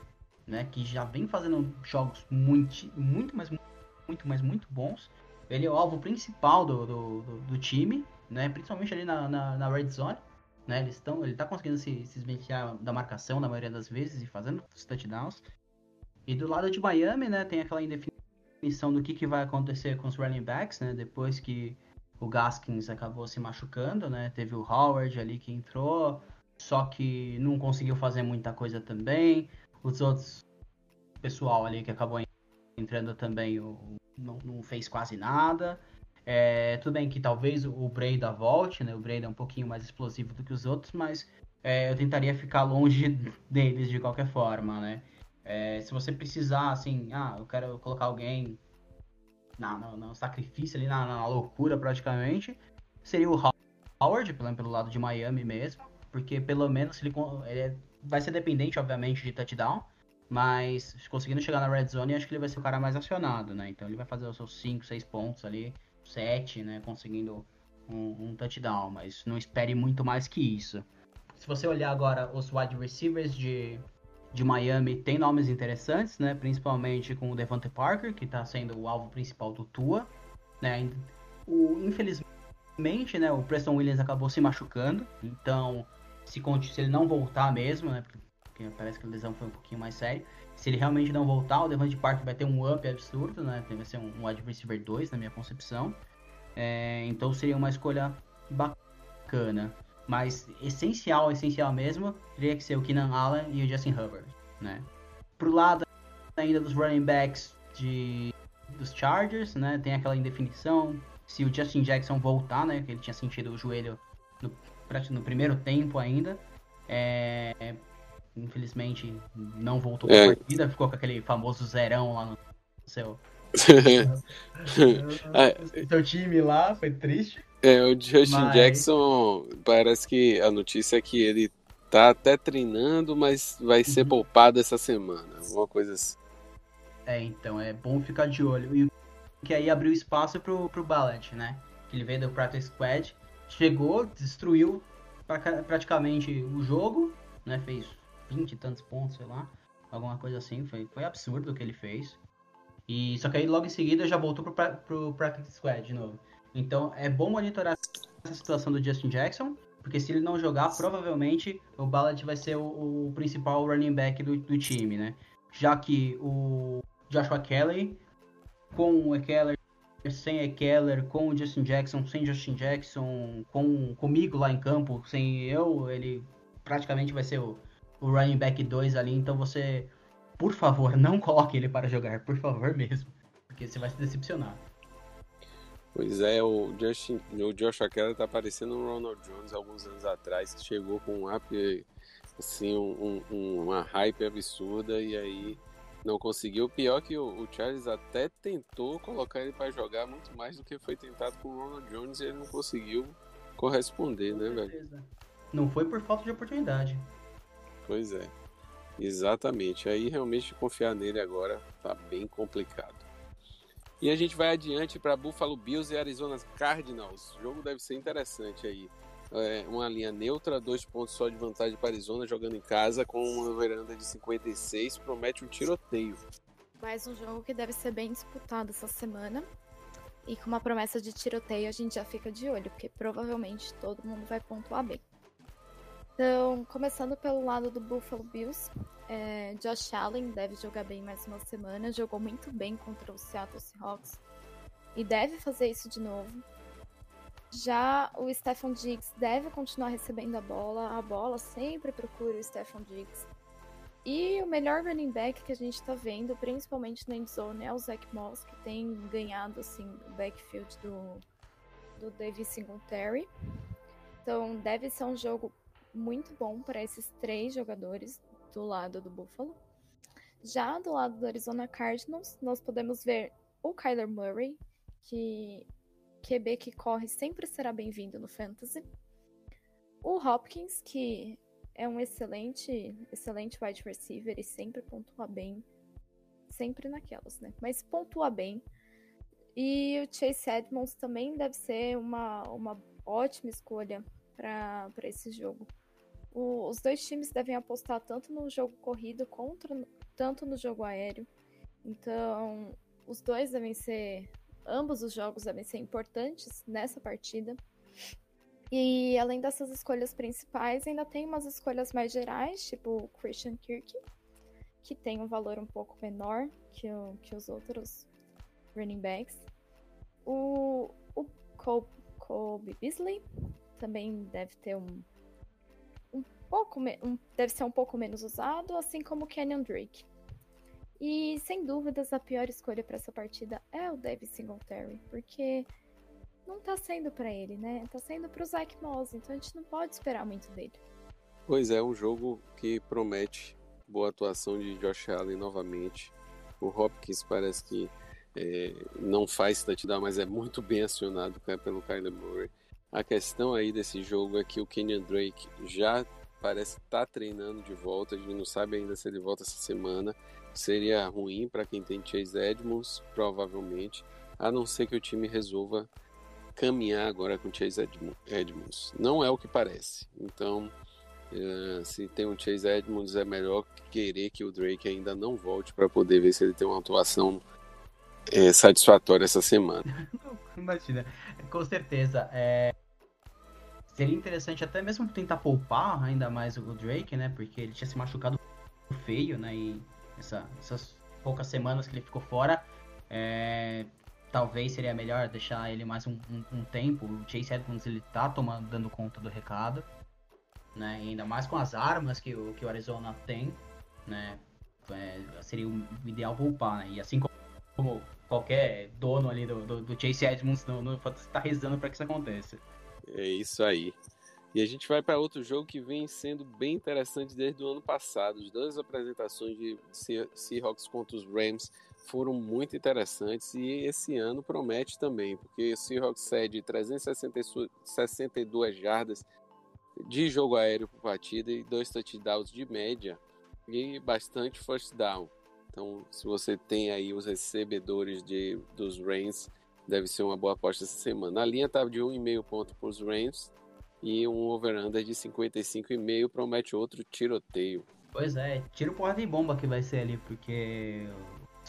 né? Que já vem fazendo jogos muito, muito, mais, muito, mais, muito bons ele é o alvo principal do, do, do, do time, né? Principalmente ali na, na, na red zone. Né? Eles estão, ele está conseguindo se, se da marcação na maioria das vezes e fazendo os touchdowns. E do lado de Miami, né, tem aquela indefinição do que, que vai acontecer com os running backs, né? Depois que o Gaskins acabou se machucando, né? Teve o Howard ali que entrou, só que não conseguiu fazer muita coisa também. Os outros pessoal ali que acabou entrando também, o não, não fez quase nada. É, tudo bem que talvez o Breda volte, né? O Breda é um pouquinho mais explosivo do que os outros, mas é, eu tentaria ficar longe deles de qualquer forma, né? É, se você precisar, assim, ah, eu quero colocar alguém na, no, no sacrifício ali, na, na, loucura praticamente, seria o Howard, pelo, pelo lado de Miami mesmo, porque pelo menos ele, ele é, vai ser dependente, obviamente, de touchdown, mas conseguindo chegar na red zone, acho que ele vai ser o cara mais acionado, né? Então ele vai fazer os seus 5, 6 pontos ali, 7, né? Conseguindo um, um, touchdown, mas não espere muito mais que isso. Se você olhar agora os wide receivers de, de Miami, tem nomes interessantes, né? Principalmente com o Devante Parker, que está sendo o alvo principal do Tua, né? O, infelizmente, né? O Preston Williams acabou se machucando, então se, se ele não voltar mesmo, né? porque parece que a lesão foi um pouquinho mais séria. Se ele realmente não voltar, o Devante Park vai ter um up absurdo, né? Vai ser um, um receiver 2, na minha concepção. É, então seria uma escolha bacana. Mas essencial, essencial mesmo, teria que ser o Keenan Allen e o Justin Hubbard, né? Pro lado ainda dos running backs de, dos Chargers, né? Tem aquela indefinição. Se o Justin Jackson voltar, né? Que ele tinha sentido o joelho no, no primeiro tempo ainda. É, infelizmente não voltou é. a partida, ficou com aquele famoso zerão lá no seu. é. seu time lá, foi triste. É, o Justin mas... Jackson, parece que a notícia é que ele tá até treinando, mas vai ser uhum. poupado essa semana, alguma coisa assim. É, então, é bom ficar de olho. E que aí abriu espaço pro, pro Ballard, né? Que ele veio do Practice Squad, chegou, destruiu pra, praticamente o jogo, né? Fez 20 e tantos pontos, sei lá. Alguma coisa assim. Foi, foi absurdo o que ele fez. E só que aí logo em seguida já voltou pro, pro Practice Squad de novo. Então é bom monitorar essa situação do Justin Jackson, porque se ele não jogar, provavelmente o Ballard vai ser o, o principal running back do, do, time, né? Já que o Joshua Kelly, com o Keller sem Ekeler, com o Justin Jackson, sem Justin Jackson, com comigo lá em campo, sem eu, ele praticamente vai ser o, o running back 2 ali, então você, por favor, não coloque ele para jogar, por favor mesmo, porque você vai se decepcionar. Pois é, o, Justin, o Josh Keller tá parecendo um Ronald Jones alguns anos atrás, que chegou com um up, assim, um, um, uma hype absurda e aí não conseguiu. Pior que o, o Charles até tentou colocar ele para jogar muito mais do que foi tentado com o Ronald Jones e ele não conseguiu corresponder, né, velho? Não foi por falta de oportunidade. Pois é, exatamente. Aí realmente confiar nele agora tá bem complicado. E a gente vai adiante para Buffalo Bills e Arizona Cardinals. O jogo deve ser interessante aí. É uma linha neutra, dois pontos só de vantagem para Arizona, jogando em casa com uma veranda de 56, promete um tiroteio. Mais um jogo que deve ser bem disputado essa semana. E com uma promessa de tiroteio a gente já fica de olho, porque provavelmente todo mundo vai pontuar bem. Então, começando pelo lado do Buffalo Bills, é, Josh Allen deve jogar bem mais uma semana, jogou muito bem contra o Seattle Seahawks e deve fazer isso de novo. Já o Stephon Diggs deve continuar recebendo a bola, a bola sempre procura o Stephon Diggs. E o melhor running back que a gente está vendo, principalmente na endzone, é o Zach Moss, que tem ganhado assim, o backfield do, do David Singletary. Então deve ser um jogo muito bom para esses três jogadores do lado do Buffalo. Já do lado do Arizona Cardinals, nós podemos ver o Kyler Murray, que QB que corre sempre será bem-vindo no Fantasy. O Hopkins, que é um excelente, excelente wide receiver e sempre pontua bem. Sempre naquelas, né? Mas pontua bem. E o Chase Edmonds também deve ser uma, uma ótima escolha para esse jogo. O, os dois times devem apostar tanto no jogo corrido contra tanto no jogo aéreo. Então, os dois devem ser. Ambos os jogos devem ser importantes nessa partida. E além dessas escolhas principais, ainda tem umas escolhas mais gerais, tipo Christian Kirk, que tem um valor um pouco menor que, o, que os outros running backs. O, o Beasley também deve ter um, pouco um, deve ser um pouco menos usado, assim como o Kenyon Drake. E sem dúvidas a pior escolha para essa partida é o David Singletary, porque não tá sendo para ele, né? Tá sendo pro Zach Moss, então a gente não pode esperar muito dele. Pois é, um jogo que promete boa atuação de Josh Allen novamente. O Hopkins parece que é, não faz touchdown, mas é muito bem acionado pelo Kyler Murray. A questão aí desse jogo é que o Kenyon Drake já parece estar tá treinando de volta, a gente não sabe ainda se ele volta essa semana. Seria ruim para quem tem Chase Edmonds, provavelmente, a não ser que o time resolva caminhar agora com Chase Edmonds. Não é o que parece. Então, uh, se tem um Chase Edmonds, é melhor querer que o Drake ainda não volte para poder ver se ele tem uma atuação é, satisfatória essa semana. Imagina, com certeza. É, seria interessante até mesmo tentar poupar ainda mais o Drake, né? Porque ele tinha se machucado feio, né? E essa, essas poucas semanas que ele ficou fora, é, talvez seria melhor deixar ele mais um, um, um, tempo. O Chase Edmonds ele tá tomando, dando conta do recado, né? E ainda mais com as armas que o, que o Arizona tem, né? É, seria o ideal poupar, né? E assim como qualquer dono ali do, do, do Chase Edmonds no, no, tá rezando para que isso aconteça. É isso aí. E a gente vai para outro jogo que vem sendo bem interessante desde o ano passado. As duas apresentações de Seahawks contra os Rams foram muito interessantes e esse ano promete também, porque o Seahawks cede 362 jardas de jogo aéreo por partida e dois touchdowns de média e bastante first down. Então, se você tem aí os recebedores de, dos Rams deve ser uma boa aposta essa semana. A linha estava tá de 1,5 ponto para os Rams e um over-under de 55,5 promete outro tiroteio. Pois é, tiro porra de bomba que vai ser ali, porque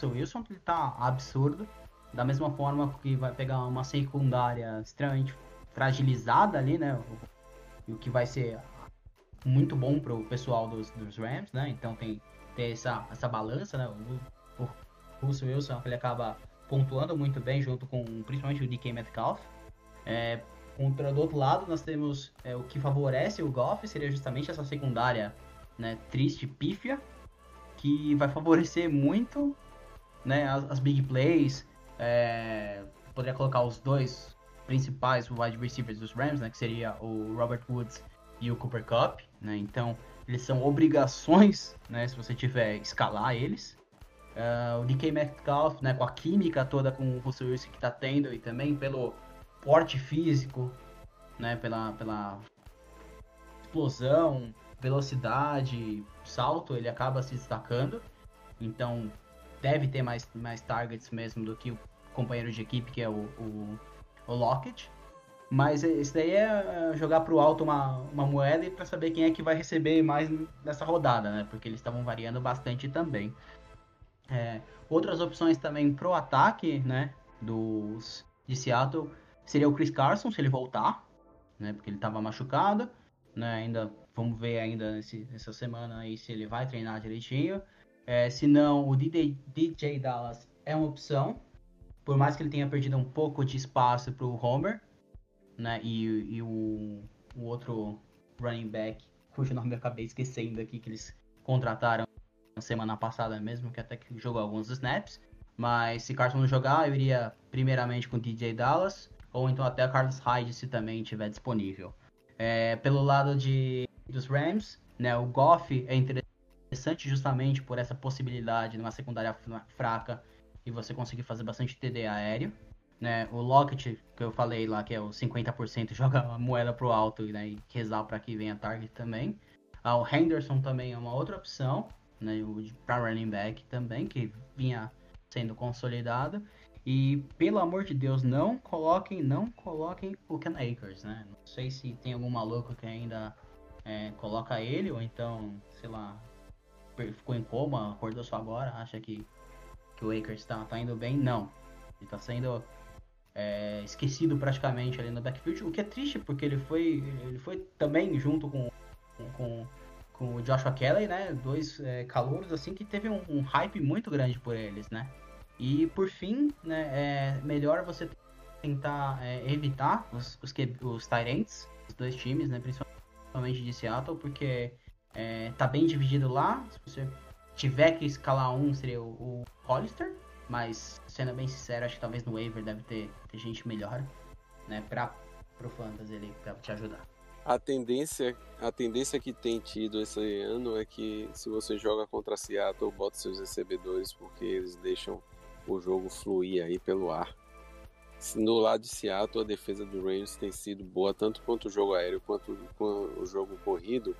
o Wilson tá absurdo. Da mesma forma que vai pegar uma secundária extremamente fragilizada ali, né? O, o que vai ser muito bom pro pessoal dos, dos Rams, né? Então tem, tem essa, essa balança, né? O, o Russell Wilson ele acaba pontuando muito bem junto com principalmente o DK Metcalf. É, contra do outro lado nós temos é, o que favorece o Goff seria justamente essa secundária né, triste, pífia, que vai favorecer muito né, as, as big plays. É, poderia colocar os dois principais wide receivers dos Rams, né, que seria o Robert Woods e o Cooper Cup. Né, então eles são obrigações, né, se você tiver escalar eles. Uh, o DK Metcalf, né, com a química toda com o Russell Wilson que está tendo e também pelo porte físico, né, pela, pela explosão, velocidade, salto, ele acaba se destacando. Então, deve ter mais, mais targets mesmo do que o companheiro de equipe, que é o, o, o Lockett. Mas isso daí é jogar pro alto uma, uma moeda para saber quem é que vai receber mais nessa rodada, né? Porque eles estavam variando bastante também. É, outras opções também pro ataque, né? Dos de Seattle seria o Chris Carson, se ele voltar, né? Porque ele estava machucado, né? Ainda vamos ver ainda nessa semana aí se ele vai treinar direitinho. É, se não, o DJ, DJ Dallas é uma opção, por mais que ele tenha perdido um pouco de espaço para o Homer, né? E, e o, o, outro running back, cujo nome eu acabei esquecendo aqui, que eles contrataram semana passada mesmo, que até que jogou alguns snaps. Mas se Carson não jogar, eu iria primeiramente com o DJ Dallas ou então até Carlos Hyde se também estiver disponível. É, pelo lado de, dos Rams, né, o Goff é interessante justamente por essa possibilidade numa secundária fraca e você conseguir fazer bastante TD aéreo. Né, o Lockett, que eu falei lá, que é o 50%, joga a moeda pro alto né, e rezar para que venha target também. Ah, o Henderson também é uma outra opção, né, para running back também, que vinha sendo consolidado. E pelo amor de Deus, não coloquem, não coloquem o Ken Akers, né? Não sei se tem algum maluco que ainda é, coloca ele, ou então, sei lá, ficou em coma, acordou só agora, acha que, que o Akers tá, tá indo bem. Não. Ele tá sendo é, esquecido praticamente ali no backfield, o que é triste, porque ele foi, ele foi também junto com, com, com o Joshua Kelly, né? Dois é, calouros assim que teve um, um hype muito grande por eles, né? E por fim, né, é melhor você tentar é, evitar os, os, os Tyrants, os dois times, né, principalmente de Seattle, porque é, tá bem dividido lá. Se você tiver que escalar um, seria o, o Hollister, mas sendo bem sincero, acho que talvez no waiver deve ter, ter gente melhor, né, pra, pro Fantasy ali, pra te ajudar. A tendência, a tendência que tem tido esse ano é que se você joga contra Seattle, bota seus recebedores, porque eles deixam o jogo fluir aí pelo ar. No lado de Seattle, a defesa do Rams tem sido boa tanto quanto o jogo aéreo quanto o jogo corrido.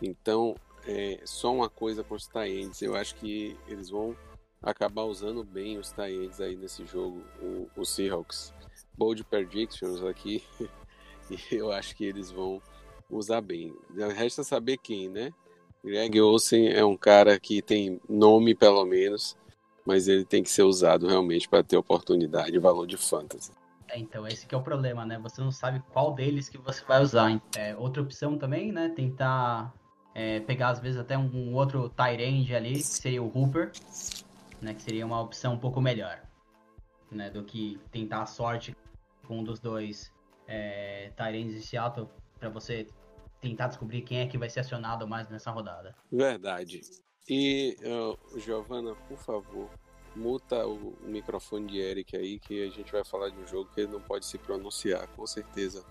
Então, é só uma coisa com os Tyrants. Eu acho que eles vão acabar usando bem os Tyrants aí nesse jogo, o, o Seahawks. Bold predictions aqui, e eu acho que eles vão usar bem. Resta saber quem, né? Greg Olsen é um cara que tem nome, pelo menos, mas ele tem que ser usado realmente para ter oportunidade e valor de fantasy. É, então, esse que é o problema, né? Você não sabe qual deles que você vai usar. É, outra opção também, né? Tentar é, pegar, às vezes, até um outro Tyrande ali, que seria o Hooper, né? Que seria uma opção um pouco melhor, né? Do que tentar a sorte com um dos dois é, Tyrands de Seattle para você tentar descobrir quem é que vai ser acionado mais nessa rodada. Verdade. E, uh, Giovana, por favor, muta o, microfone de Eric aí, que a gente vai falar de um jogo que ele não pode se pronunciar, com certeza.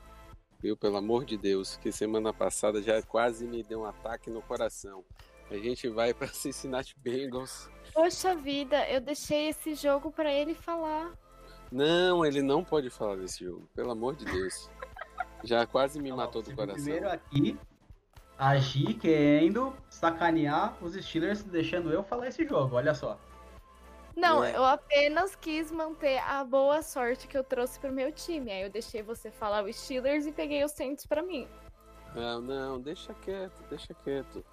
Viu? Pelo amor de Deus, que semana passada já quase me deu um ataque no coração. A gente vai para Cincinnati Bengals. Poxa vida, eu deixei esse jogo para ele falar. Não, ele não pode falar desse jogo, pelo amor de Deus. Já quase me matou do coração. Primeiro aqui, agir querendo sacanear os Steelers, deixando eu falar esse jogo, olha só. Não, é. eu apenas quis manter a boa sorte que eu trouxe pro meu time. Aí eu deixei você falar os Steelers e peguei os Saints para mim. Não, não, deixa quieto, deixa quieto.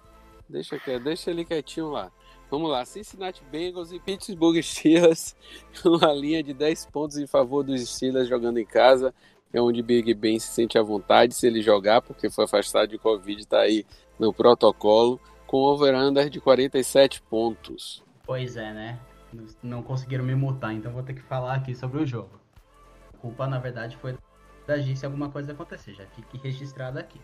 Deixa quieto, deixa ele quietinho lá. Vamos lá, Cincinnati Bengals e Pittsburgh Steelers, uma linha de 10 pontos em favor dos Steelers jogando em casa é onde Big Ben se sente à vontade se ele jogar, porque foi afastado de Covid, está aí no protocolo, com over-under de 47 pontos. Pois é, né? não conseguiram me mutar, então vou ter que falar aqui sobre o jogo. A culpa, na verdade, foi da se alguma coisa acontecer, já fique registrado aqui.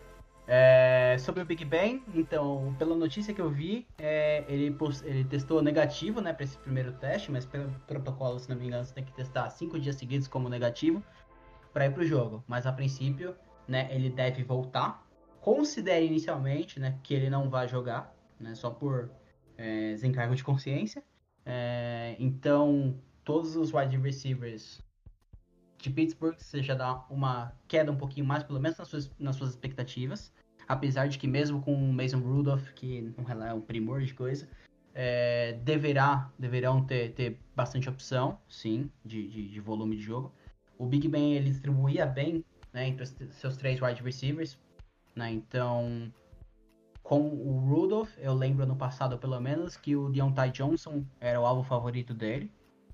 É, sobre o Big Bang, então, pela notícia que eu vi, é, ele, ele, testou negativo né, para esse primeiro teste, mas pelo protocolo, se não me engano, você tem que testar cinco dias seguidos como negativo para ir para o jogo. Mas a princípio, né, ele deve voltar. Considere inicialmente né, que ele não vai jogar, né, só por é, desencargo de consciência. É, então, todos os wide receivers de Pittsburgh, você já dá uma queda um pouquinho mais, pelo menos nas suas, nas suas expectativas. Apesar de que mesmo com o Mason Rudolph, que não é um primor de coisa, é, deverá, deverão ter, ter bastante opção, sim, de, de, de, volume de jogo. O Big Ben, ele distribuía bem né, entre seus três wide receivers, né, então com o Rudolph, eu lembro no passado pelo menos que o Deontay Johnson era o alvo favorito dele.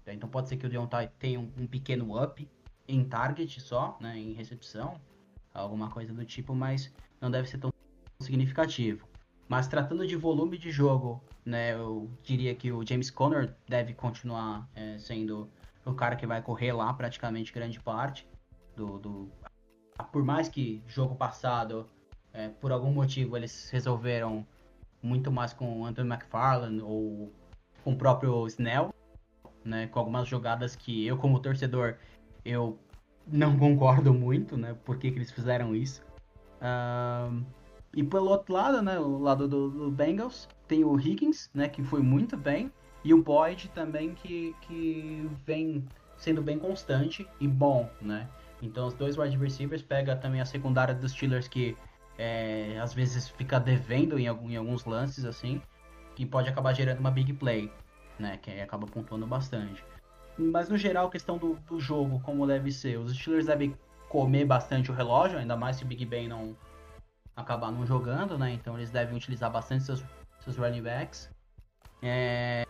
Então pode ser que o Deontay tenha um, um pequeno up em target só, né, em recepção, alguma coisa do tipo, mas não deve ser tão significativo. Mas tratando de volume de jogo, né, eu diria que o James Conner deve continuar é, sendo o cara que vai correr lá praticamente grande parte do, do... por mais que jogo passado é, por algum motivo eles resolveram muito mais com o Anthony McFarlane ou com o próprio Snell, né, com algumas jogadas que eu como torcedor eu não concordo muito, né, por que, que eles fizeram isso. Uh, e pelo outro lado, né, o lado do, do, Bengals, tem o Higgins, né, que foi muito bem, e o Boyd também que, que vem sendo bem constante e bom, né. Então os dois wide receivers pega também a secundária dos Steelers que é, às vezes fica devendo em, algum, em, alguns lances, assim, que pode acabar gerando uma big play, né? Que acaba pontuando bastante. Mas no geral, a questão do, do jogo, como deve ser, os Steelers devem comer bastante o relógio, ainda mais se o Big Ben não acabar não jogando, né? Então eles devem utilizar bastante seus, seus running backs. É...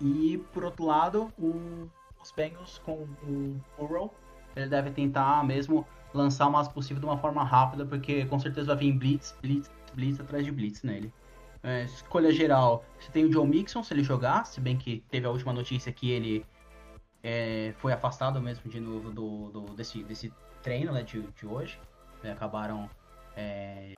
E por outro lado, o, os Bengals com o Burrow, ele deve tentar mesmo lançar o máximo possível de uma forma rápida, porque com certeza vai vir blitz, blitz, blitz atrás de blitz nele. É, escolha geral, você tem o Joe Mixon se ele jogar, se bem que teve a última notícia que ele é, foi afastado mesmo de novo do, do desse, desse treino né, de, de hoje. Né, acabaram é,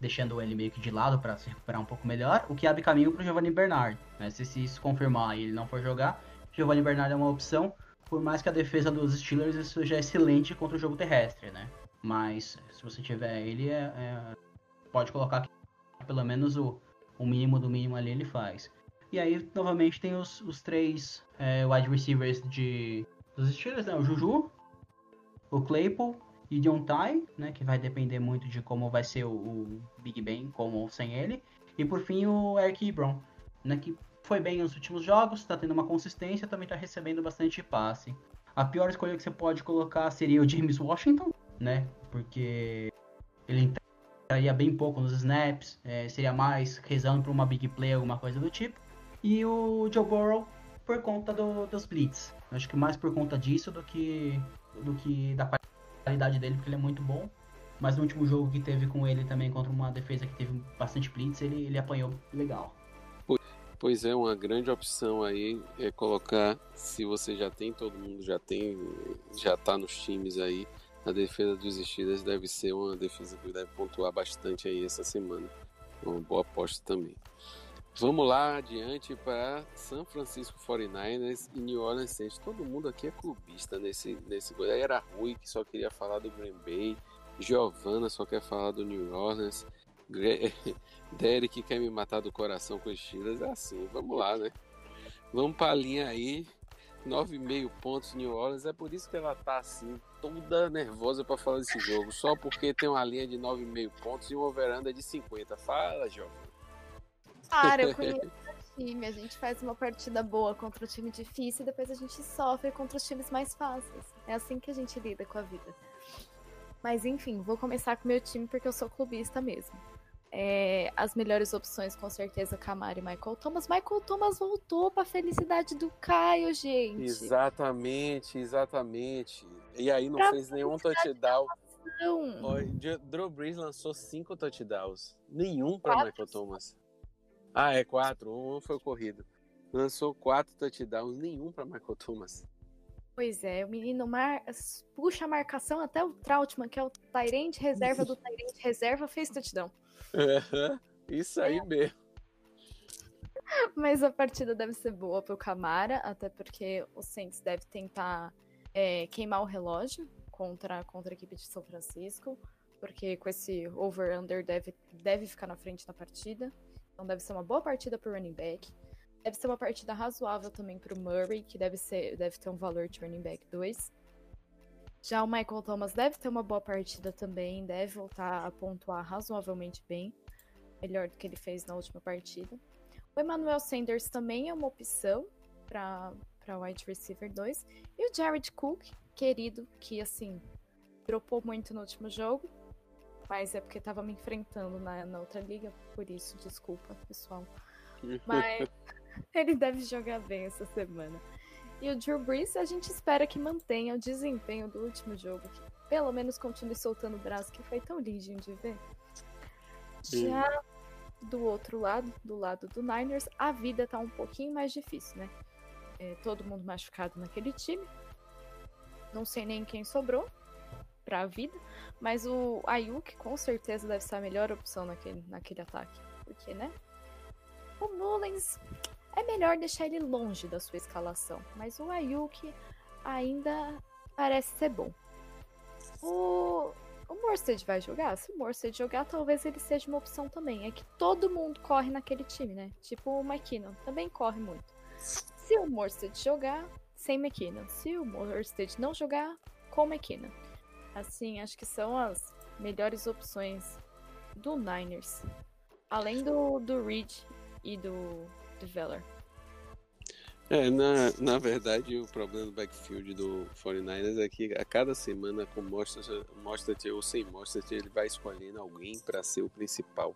deixando ele meio que de lado para se recuperar um pouco melhor, o que abre caminho para o Giovanni Bernard. Né, se, se isso confirmar e ele não for jogar, Giovanni Bernard é uma opção por mais que a defesa dos Steelers seja excelente contra o jogo terrestre, né? Mas se você tiver ele, é, é, pode colocar que pelo menos o, o mínimo do mínimo ali ele faz. E aí, novamente, tem os, os três é, wide receivers de, dos Steelers, né? O Juju, o Claypool e Ty, né? Que vai depender muito de como vai ser o, o Big Ben, com ou sem ele. E por fim, o Eric Ebron, né? Que foi bem nos últimos jogos, está tendo uma consistência, também está recebendo bastante passe. A pior escolha que você pode colocar seria o James Washington, né? Porque ele entraria bem pouco nos snaps, é, seria mais rezando para uma big play, alguma coisa do tipo. E o Joe Burrow por conta do, dos blitz. Acho que mais por conta disso do que do que da qualidade dele, porque ele é muito bom. Mas no último jogo que teve com ele também contra uma defesa que teve bastante blitz, ele, ele apanhou legal. Pois é, uma grande opção aí é colocar, se você já tem, todo mundo já tem, já tá nos times aí, a defesa dos Steelers deve ser uma defesa que deve pontuar bastante aí essa semana. Uma boa aposta também. Vamos lá adiante para San Francisco 49ers e New Orleans Saints. Todo mundo aqui é clubista nesse nesse aí era Rui que só queria falar do Green Bay, Giovanna só quer falar do New Orleans. Derek quer me matar do coração com os Steelers. É assim, vamos lá, né? Vamos pra linha aí. 9,5 pontos New Orleans. É por isso que ela tá assim, toda nervosa para falar desse jogo. Só porque tem uma linha de 9,5 pontos e um overanda de 50. Fala, Jovem. Cara, eu conheço o time. A gente faz uma partida boa contra o time difícil e depois a gente sofre contra os times mais fáceis. É assim que a gente lida com a vida. Mas enfim, vou começar com o meu time porque eu sou clubista mesmo. É, as melhores opções, com certeza, Camaro e Michael Thomas. Michael Thomas voltou para a felicidade do Caio, gente. Exatamente, exatamente. E aí não pra fez nenhum touchdown. Olha, Drew Brees lançou cinco touchdowns. Nenhum para Michael Thomas. Ah, é quatro. Um foi corrido. lançou quatro touchdowns, nenhum para Michael Thomas. Pois é, o menino mar... puxa a marcação até o Trautmann, que é o Tyrande reserva do Tyrande reserva, fez touchdown. Isso aí é. mesmo. Mas a partida deve ser boa pro Camara, até porque o Saints deve tentar é, queimar o relógio contra, contra a equipe de São Francisco, porque com esse over-under deve, deve ficar na frente da partida. Então deve ser uma boa partida pro running back. Deve ser uma partida razoável também pro Murray, que deve, ser, deve ter um valor de running back 2. Já o Michael Thomas deve ter uma boa partida também, deve voltar a pontuar razoavelmente bem, melhor do que ele fez na última partida. O Emmanuel Sanders também é uma opção para wide receiver 2. E o Jared Cook, querido, que assim, dropou muito no último jogo, mas é porque tava me enfrentando na, na outra liga, por isso, desculpa, pessoal. Mas ele deve jogar bem essa semana. E o Drew Brees, a gente espera que mantenha o desempenho do último jogo, que pelo menos continue soltando o braço, que foi tão lindinho de ver. Já do outro lado, do lado do Niners, a vida tá um pouquinho mais difícil, né? É, todo mundo machucado naquele time. Não sei nem quem sobrou pra vida, mas o Ayuk com certeza deve ser a melhor opção naquele, naquele ataque. Porque, né? O Mullens é melhor deixar ele longe da sua escalação, mas o Ayuk ainda parece ser bom. O o Morstead vai jogar? Se o Morstead jogar, talvez ele seja uma opção também. É que todo mundo corre naquele time, né? Tipo o McKinnon, também corre muito. Se o Morstead jogar, sem McKinnon. Se o Morstead não jogar, com McKinnon. Assim, acho que são as melhores opções do Niners. Além do, do Reed e do, do Veller. É, na, na verdade, o problema do backfield do 49ers é que a cada semana, com mostra, ou sem mostra, ele vai escolhendo alguém para ser o principal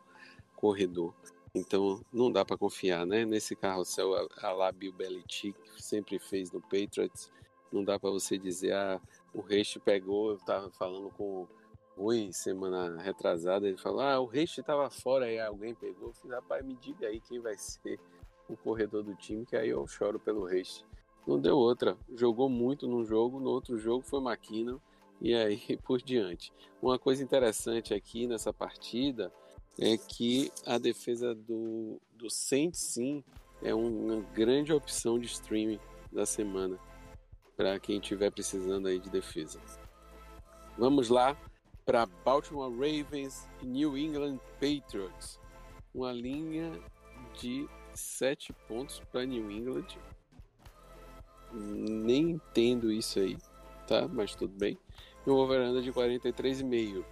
corredor. Então, não dá para confiar, né? Nesse carrossel, a, a lá Bill Belichick sempre fez no Patriots. Não dá para você dizer, ah, o Reich pegou, eu tava falando com o Rui semana retrasada, ele falou, ah, o Reich tava fora e alguém pegou. Eu falei, rapaz, me diga aí quem vai ser o corredor do time, que aí eu choro pelo Reis. Não deu outra. Jogou muito num jogo, no outro jogo foi Maquina e aí por diante. Uma coisa interessante aqui nessa partida é que a defesa do, do Saints sim é uma grande opção de streaming da semana para quem estiver precisando aí de defesa. Vamos lá para Baltimore Ravens e New England Patriots. Uma linha de 7 pontos para New England. Nem entendo isso aí, tá? Mas tudo bem. E um over de 43,5.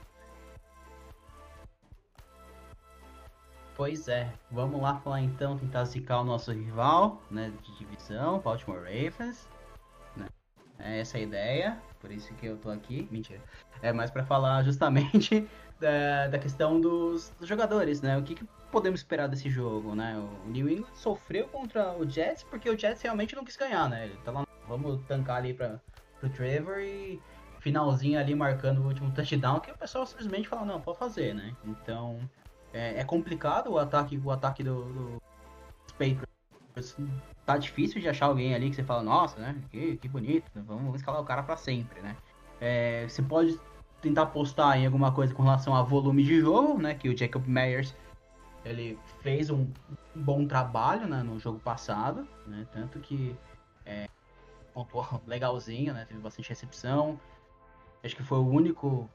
Pois é, vamos lá falar então, tentar zicar o nosso rival né, de divisão, Baltimore Ravens. É essa a ideia, por isso que eu tô aqui. Mentira. É mais para falar justamente da, da questão dos, dos, jogadores, né? O que, que podemos esperar desse jogo, né? O New England sofreu contra o Jets porque o Jets realmente não quis ganhar, né? Ele tá lá, vamos tancar ali para pro Trevor e finalzinho ali marcando o último touchdown que o pessoal simplesmente fala, não, pode fazer, né? Então é, é complicado o ataque, o ataque do, do Patriots. Tá difícil de achar alguém ali que você fala, nossa, né? Que, que bonito, vamos escalar o cara para sempre, né? É, você pode tentar apostar em alguma coisa com relação a volume de jogo, né? Que o Jacob Meyers ele fez um bom trabalho né, no jogo passado, né? Tanto que é, pontuou legalzinho, né? Teve bastante recepção. Acho que foi o único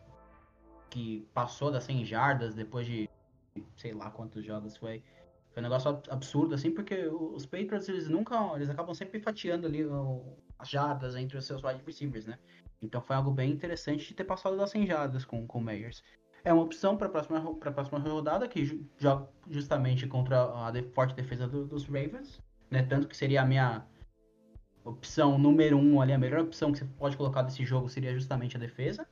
que passou das 100 jardas depois de sei lá quantos jogos foi. Foi um negócio absurdo, assim, porque os Patriots, eles nunca, eles acabam sempre fatiando ali as jardas entre os seus wide receivers, né? Então foi algo bem interessante de ter passado das 100 jardas com, com o Meyers é uma opção para a próxima, próxima rodada, que joga justamente contra a forte defesa do, dos Ravens, né? Tanto que seria a minha opção número um ali, a melhor opção que você pode colocar desse jogo seria justamente a defesa,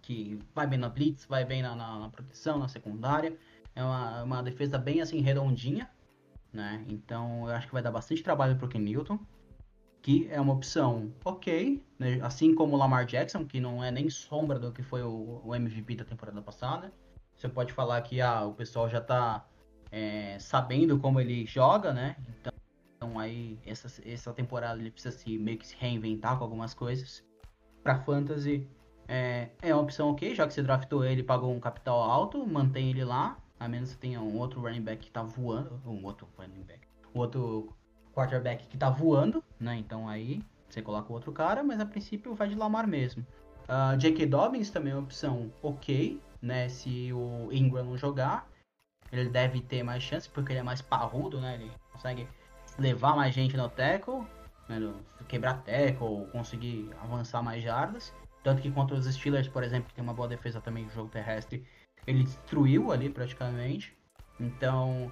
que vai bem na blitz, vai bem na, na, na proteção, na secundária. É uma, uma defesa bem assim redondinha, né? Então eu acho que vai dar bastante trabalho para o Ken Newton que é uma opção ok, né? assim como o Lamar Jackson, que não é nem sombra do que foi o, o MVP da temporada passada. Você pode falar que ah, o pessoal já está é, sabendo como ele joga, né? Então Então aí essa, essa temporada ele precisa se meio que se reinventar com algumas coisas. Para fantasy é, é uma opção ok, já que você draftou ele, pagou um capital alto, mantém ele lá, a menos que tenha um outro running back que tá voando, um outro running back, um outro quarterback que tá voando, né? Então aí você coloca o outro cara, mas a princípio vai de Lamar mesmo. Uh, J.K. Dobbins também é uma opção ok, né? Se o Ingram não jogar, ele deve ter mais chance, porque ele é mais parrudo, né? Ele consegue levar mais gente no tackle, né? quebrar tackle, conseguir avançar mais jardas. Tanto que contra os Steelers, por exemplo, que tem uma boa defesa também no jogo terrestre, ele destruiu ali praticamente. Então,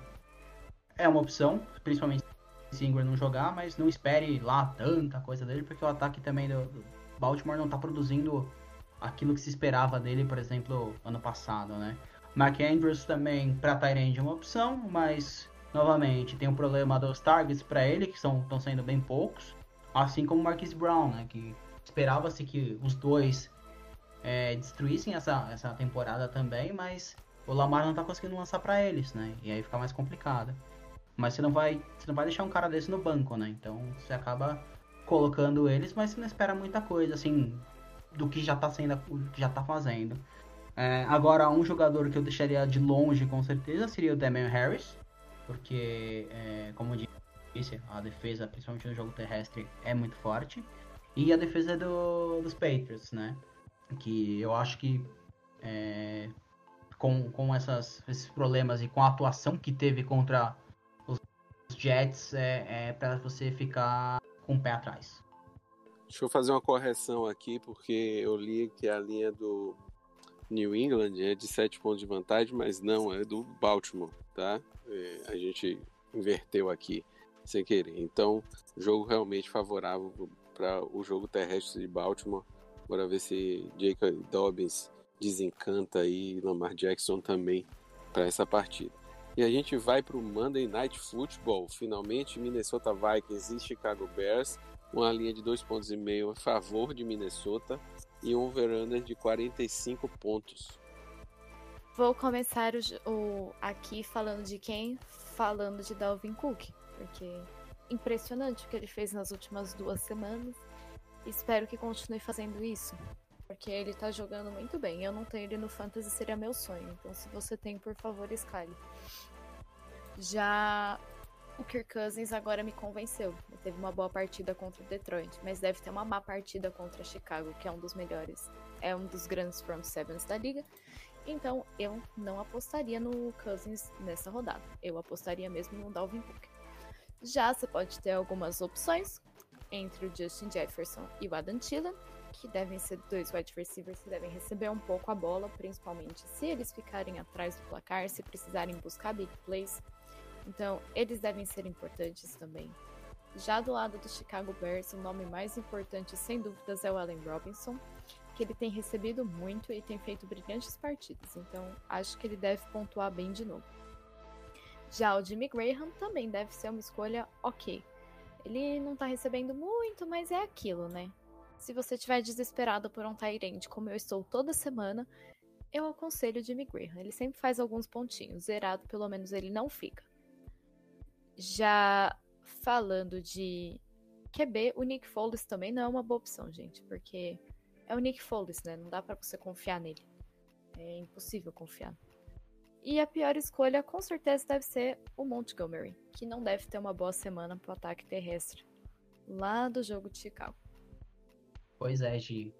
é uma opção, principalmente se Ingram não jogar, mas não espere lá tanta coisa dele, porque o ataque também do, Baltimore não está produzindo aquilo que se esperava dele, por exemplo, ano passado, né? Mark Andrews também para Tyrande é uma opção, mas novamente tem um problema dos targets para ele que estão sendo bem poucos, assim como Marquise Brown, né? Que esperava-se que os dois é, destruíssem essa, essa temporada também, mas o Lamar não está conseguindo lançar para eles, né? E aí fica mais complicado. Mas você não vai, você não vai deixar um cara desse no banco, né? Então você acaba colocando eles, mas você não espera muita coisa, assim, do que já tá sendo, já tá fazendo. É, agora, um jogador que eu deixaria de longe, com certeza, seria o Damian Harris, porque, é, como disse, a defesa, principalmente no jogo terrestre, é muito forte. E a defesa do, dos Patriots, né? Que eu acho que é, com, com essas, esses problemas e com a atuação que teve contra os Jets, é, é para você ficar com o pé atrás. Deixa eu fazer uma correção aqui, porque eu li que a linha do New England é de 7 pontos de vantagem, mas não, é do Baltimore, tá? É, a gente inverteu aqui sem querer. Então, jogo realmente favorável para o jogo terrestre de Baltimore. Bora ver se Jacob Dobbins desencanta aí Lamar Jackson também para essa partida. E a gente vai para o Monday Night Football. Finalmente, Minnesota Vikings e Chicago Bears. Uma linha de dois pontos e meio a favor de Minnesota e um over de 45 pontos. Vou começar o, o, aqui falando de quem? Falando de Dalvin Cook, porque impressionante o que ele fez nas últimas duas semanas. Espero que continue fazendo isso, porque ele tá jogando muito bem. Eu não tenho ele no Fantasy, seria meu sonho. Então, se você tem, por favor, escale. Já o Kirk Cousins agora me convenceu. Ele teve uma boa partida contra o Detroit, mas deve ter uma má partida contra Chicago, que é um dos melhores, é um dos grandes front sevens da liga. Então, eu não apostaria no Cousins nessa rodada. Eu apostaria mesmo no Dalvin Cook. Já você pode ter algumas opções entre o Justin Jefferson e o Adam Thielen, que devem ser dois wide receivers que devem receber um pouco a bola, principalmente se eles ficarem atrás do placar, se precisarem buscar big plays. Então, eles devem ser importantes também. Já do lado do Chicago Bears, o nome mais importante, sem dúvidas, é o Allen Robinson, que ele tem recebido muito e tem feito brilhantes partidas. Então, acho que ele deve pontuar bem de novo. Já o Jimmy Graham também deve ser uma escolha ok. Ele não tá recebendo muito, mas é aquilo, né? Se você estiver desesperado por um Tyrande, como eu estou toda semana, eu aconselho o Jimmy Graham. Ele sempre faz alguns pontinhos. Zerado, pelo menos, ele não fica. Já falando de QB, o Nick Foles também não é uma boa opção, gente, porque é o Nick Foles, né? Não dá para você confiar nele. É impossível confiar. E a pior escolha, com certeza, deve ser o Montgomery, que não deve ter uma boa semana para o ataque terrestre lá do jogo de Chicago. Pois é, Gi.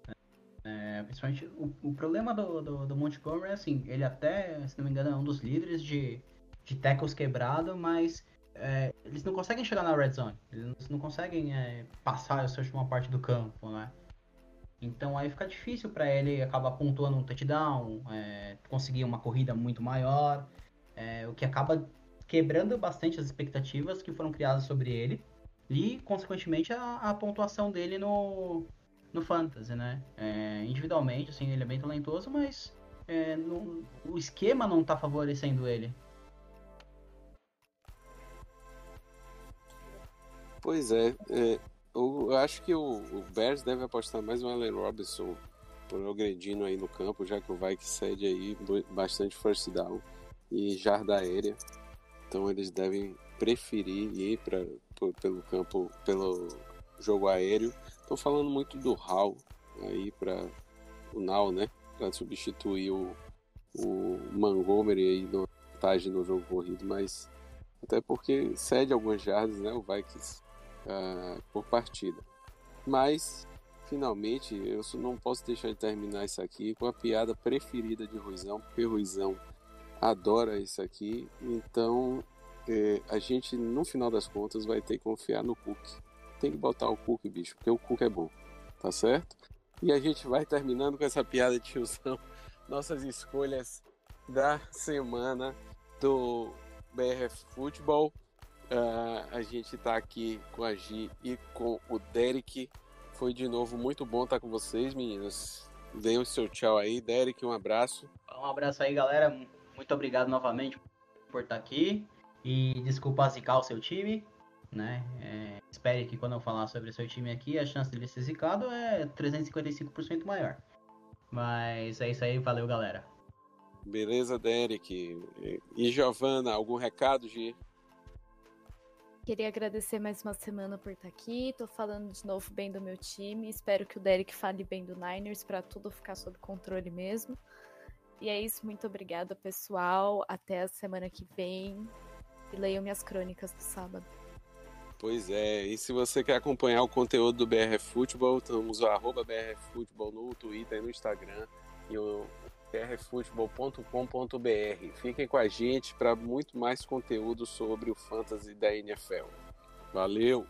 É, principalmente o, o problema do, do, do, Montgomery é assim, ele até, se não me engano, é um dos líderes de, de tackles quebrado, mas é, eles não conseguem chegar na red zone, eles não conseguem é, passar essa última parte do campo, né? Então aí fica difícil para ele acabar pontuando um touchdown, é, conseguir uma corrida muito maior, é, o que acaba quebrando bastante as expectativas que foram criadas sobre ele e, consequentemente, a, a pontuação dele no, no Fantasy, né? É, individualmente, assim, ele é bem talentoso, mas é, o esquema não tá favorecendo ele. Pois é, é eu acho que o, o Bears deve apostar mais no Allen Robinson progredindo aí no campo, já que o Vikings cede aí bastante first down e jarda aérea. Então eles devem preferir ir para pelo campo, pelo jogo aéreo. Estou falando muito do Hall aí para o Now, né? Para substituir o, o Montgomery aí no no jogo corrido, mas até porque cede algumas jardas, né? O Vikings uh, por partida. Mas finalmente eu não posso deixar de terminar isso aqui com a piada preferida de Ruizão, porque Ruizão adora isso aqui. Então é, a gente, no final das contas, vai ter que confiar no Cook. Tem que botar o Cook, bicho, porque o Cook é bom. Tá certo? E a gente vai terminando com essa piada de tiozão. Nossas escolhas da semana do BRF Futebol. Uh, a gente está aqui com a Gi e com o Derek. Foi de novo muito bom estar com vocês, meninas. Deem o seu tchau aí. Derek, um abraço. Um abraço aí, galera. Muito obrigado novamente por estar aqui. E desculpa zicar o seu time. Né? É, espere que quando eu falar sobre o seu time aqui, a chance dele ser zicado é 355% maior. Mas é isso aí, valeu galera. Beleza, Derek. E Giovana, algum recado, Gi? Queria agradecer mais uma semana por estar aqui. Tô falando de novo bem do meu time. Espero que o Derek fale bem do Niners para tudo ficar sob controle mesmo. E é isso, muito obrigada, pessoal. Até a semana que vem. E leiam minhas crônicas do sábado. Pois é, e se você quer acompanhar o conteúdo do BR Futebol, estamos o arroba BR Futebol no Twitter e no Instagram e brfutebol.com.br. Fiquem com a gente para muito mais conteúdo sobre o Fantasy da NFL. Valeu!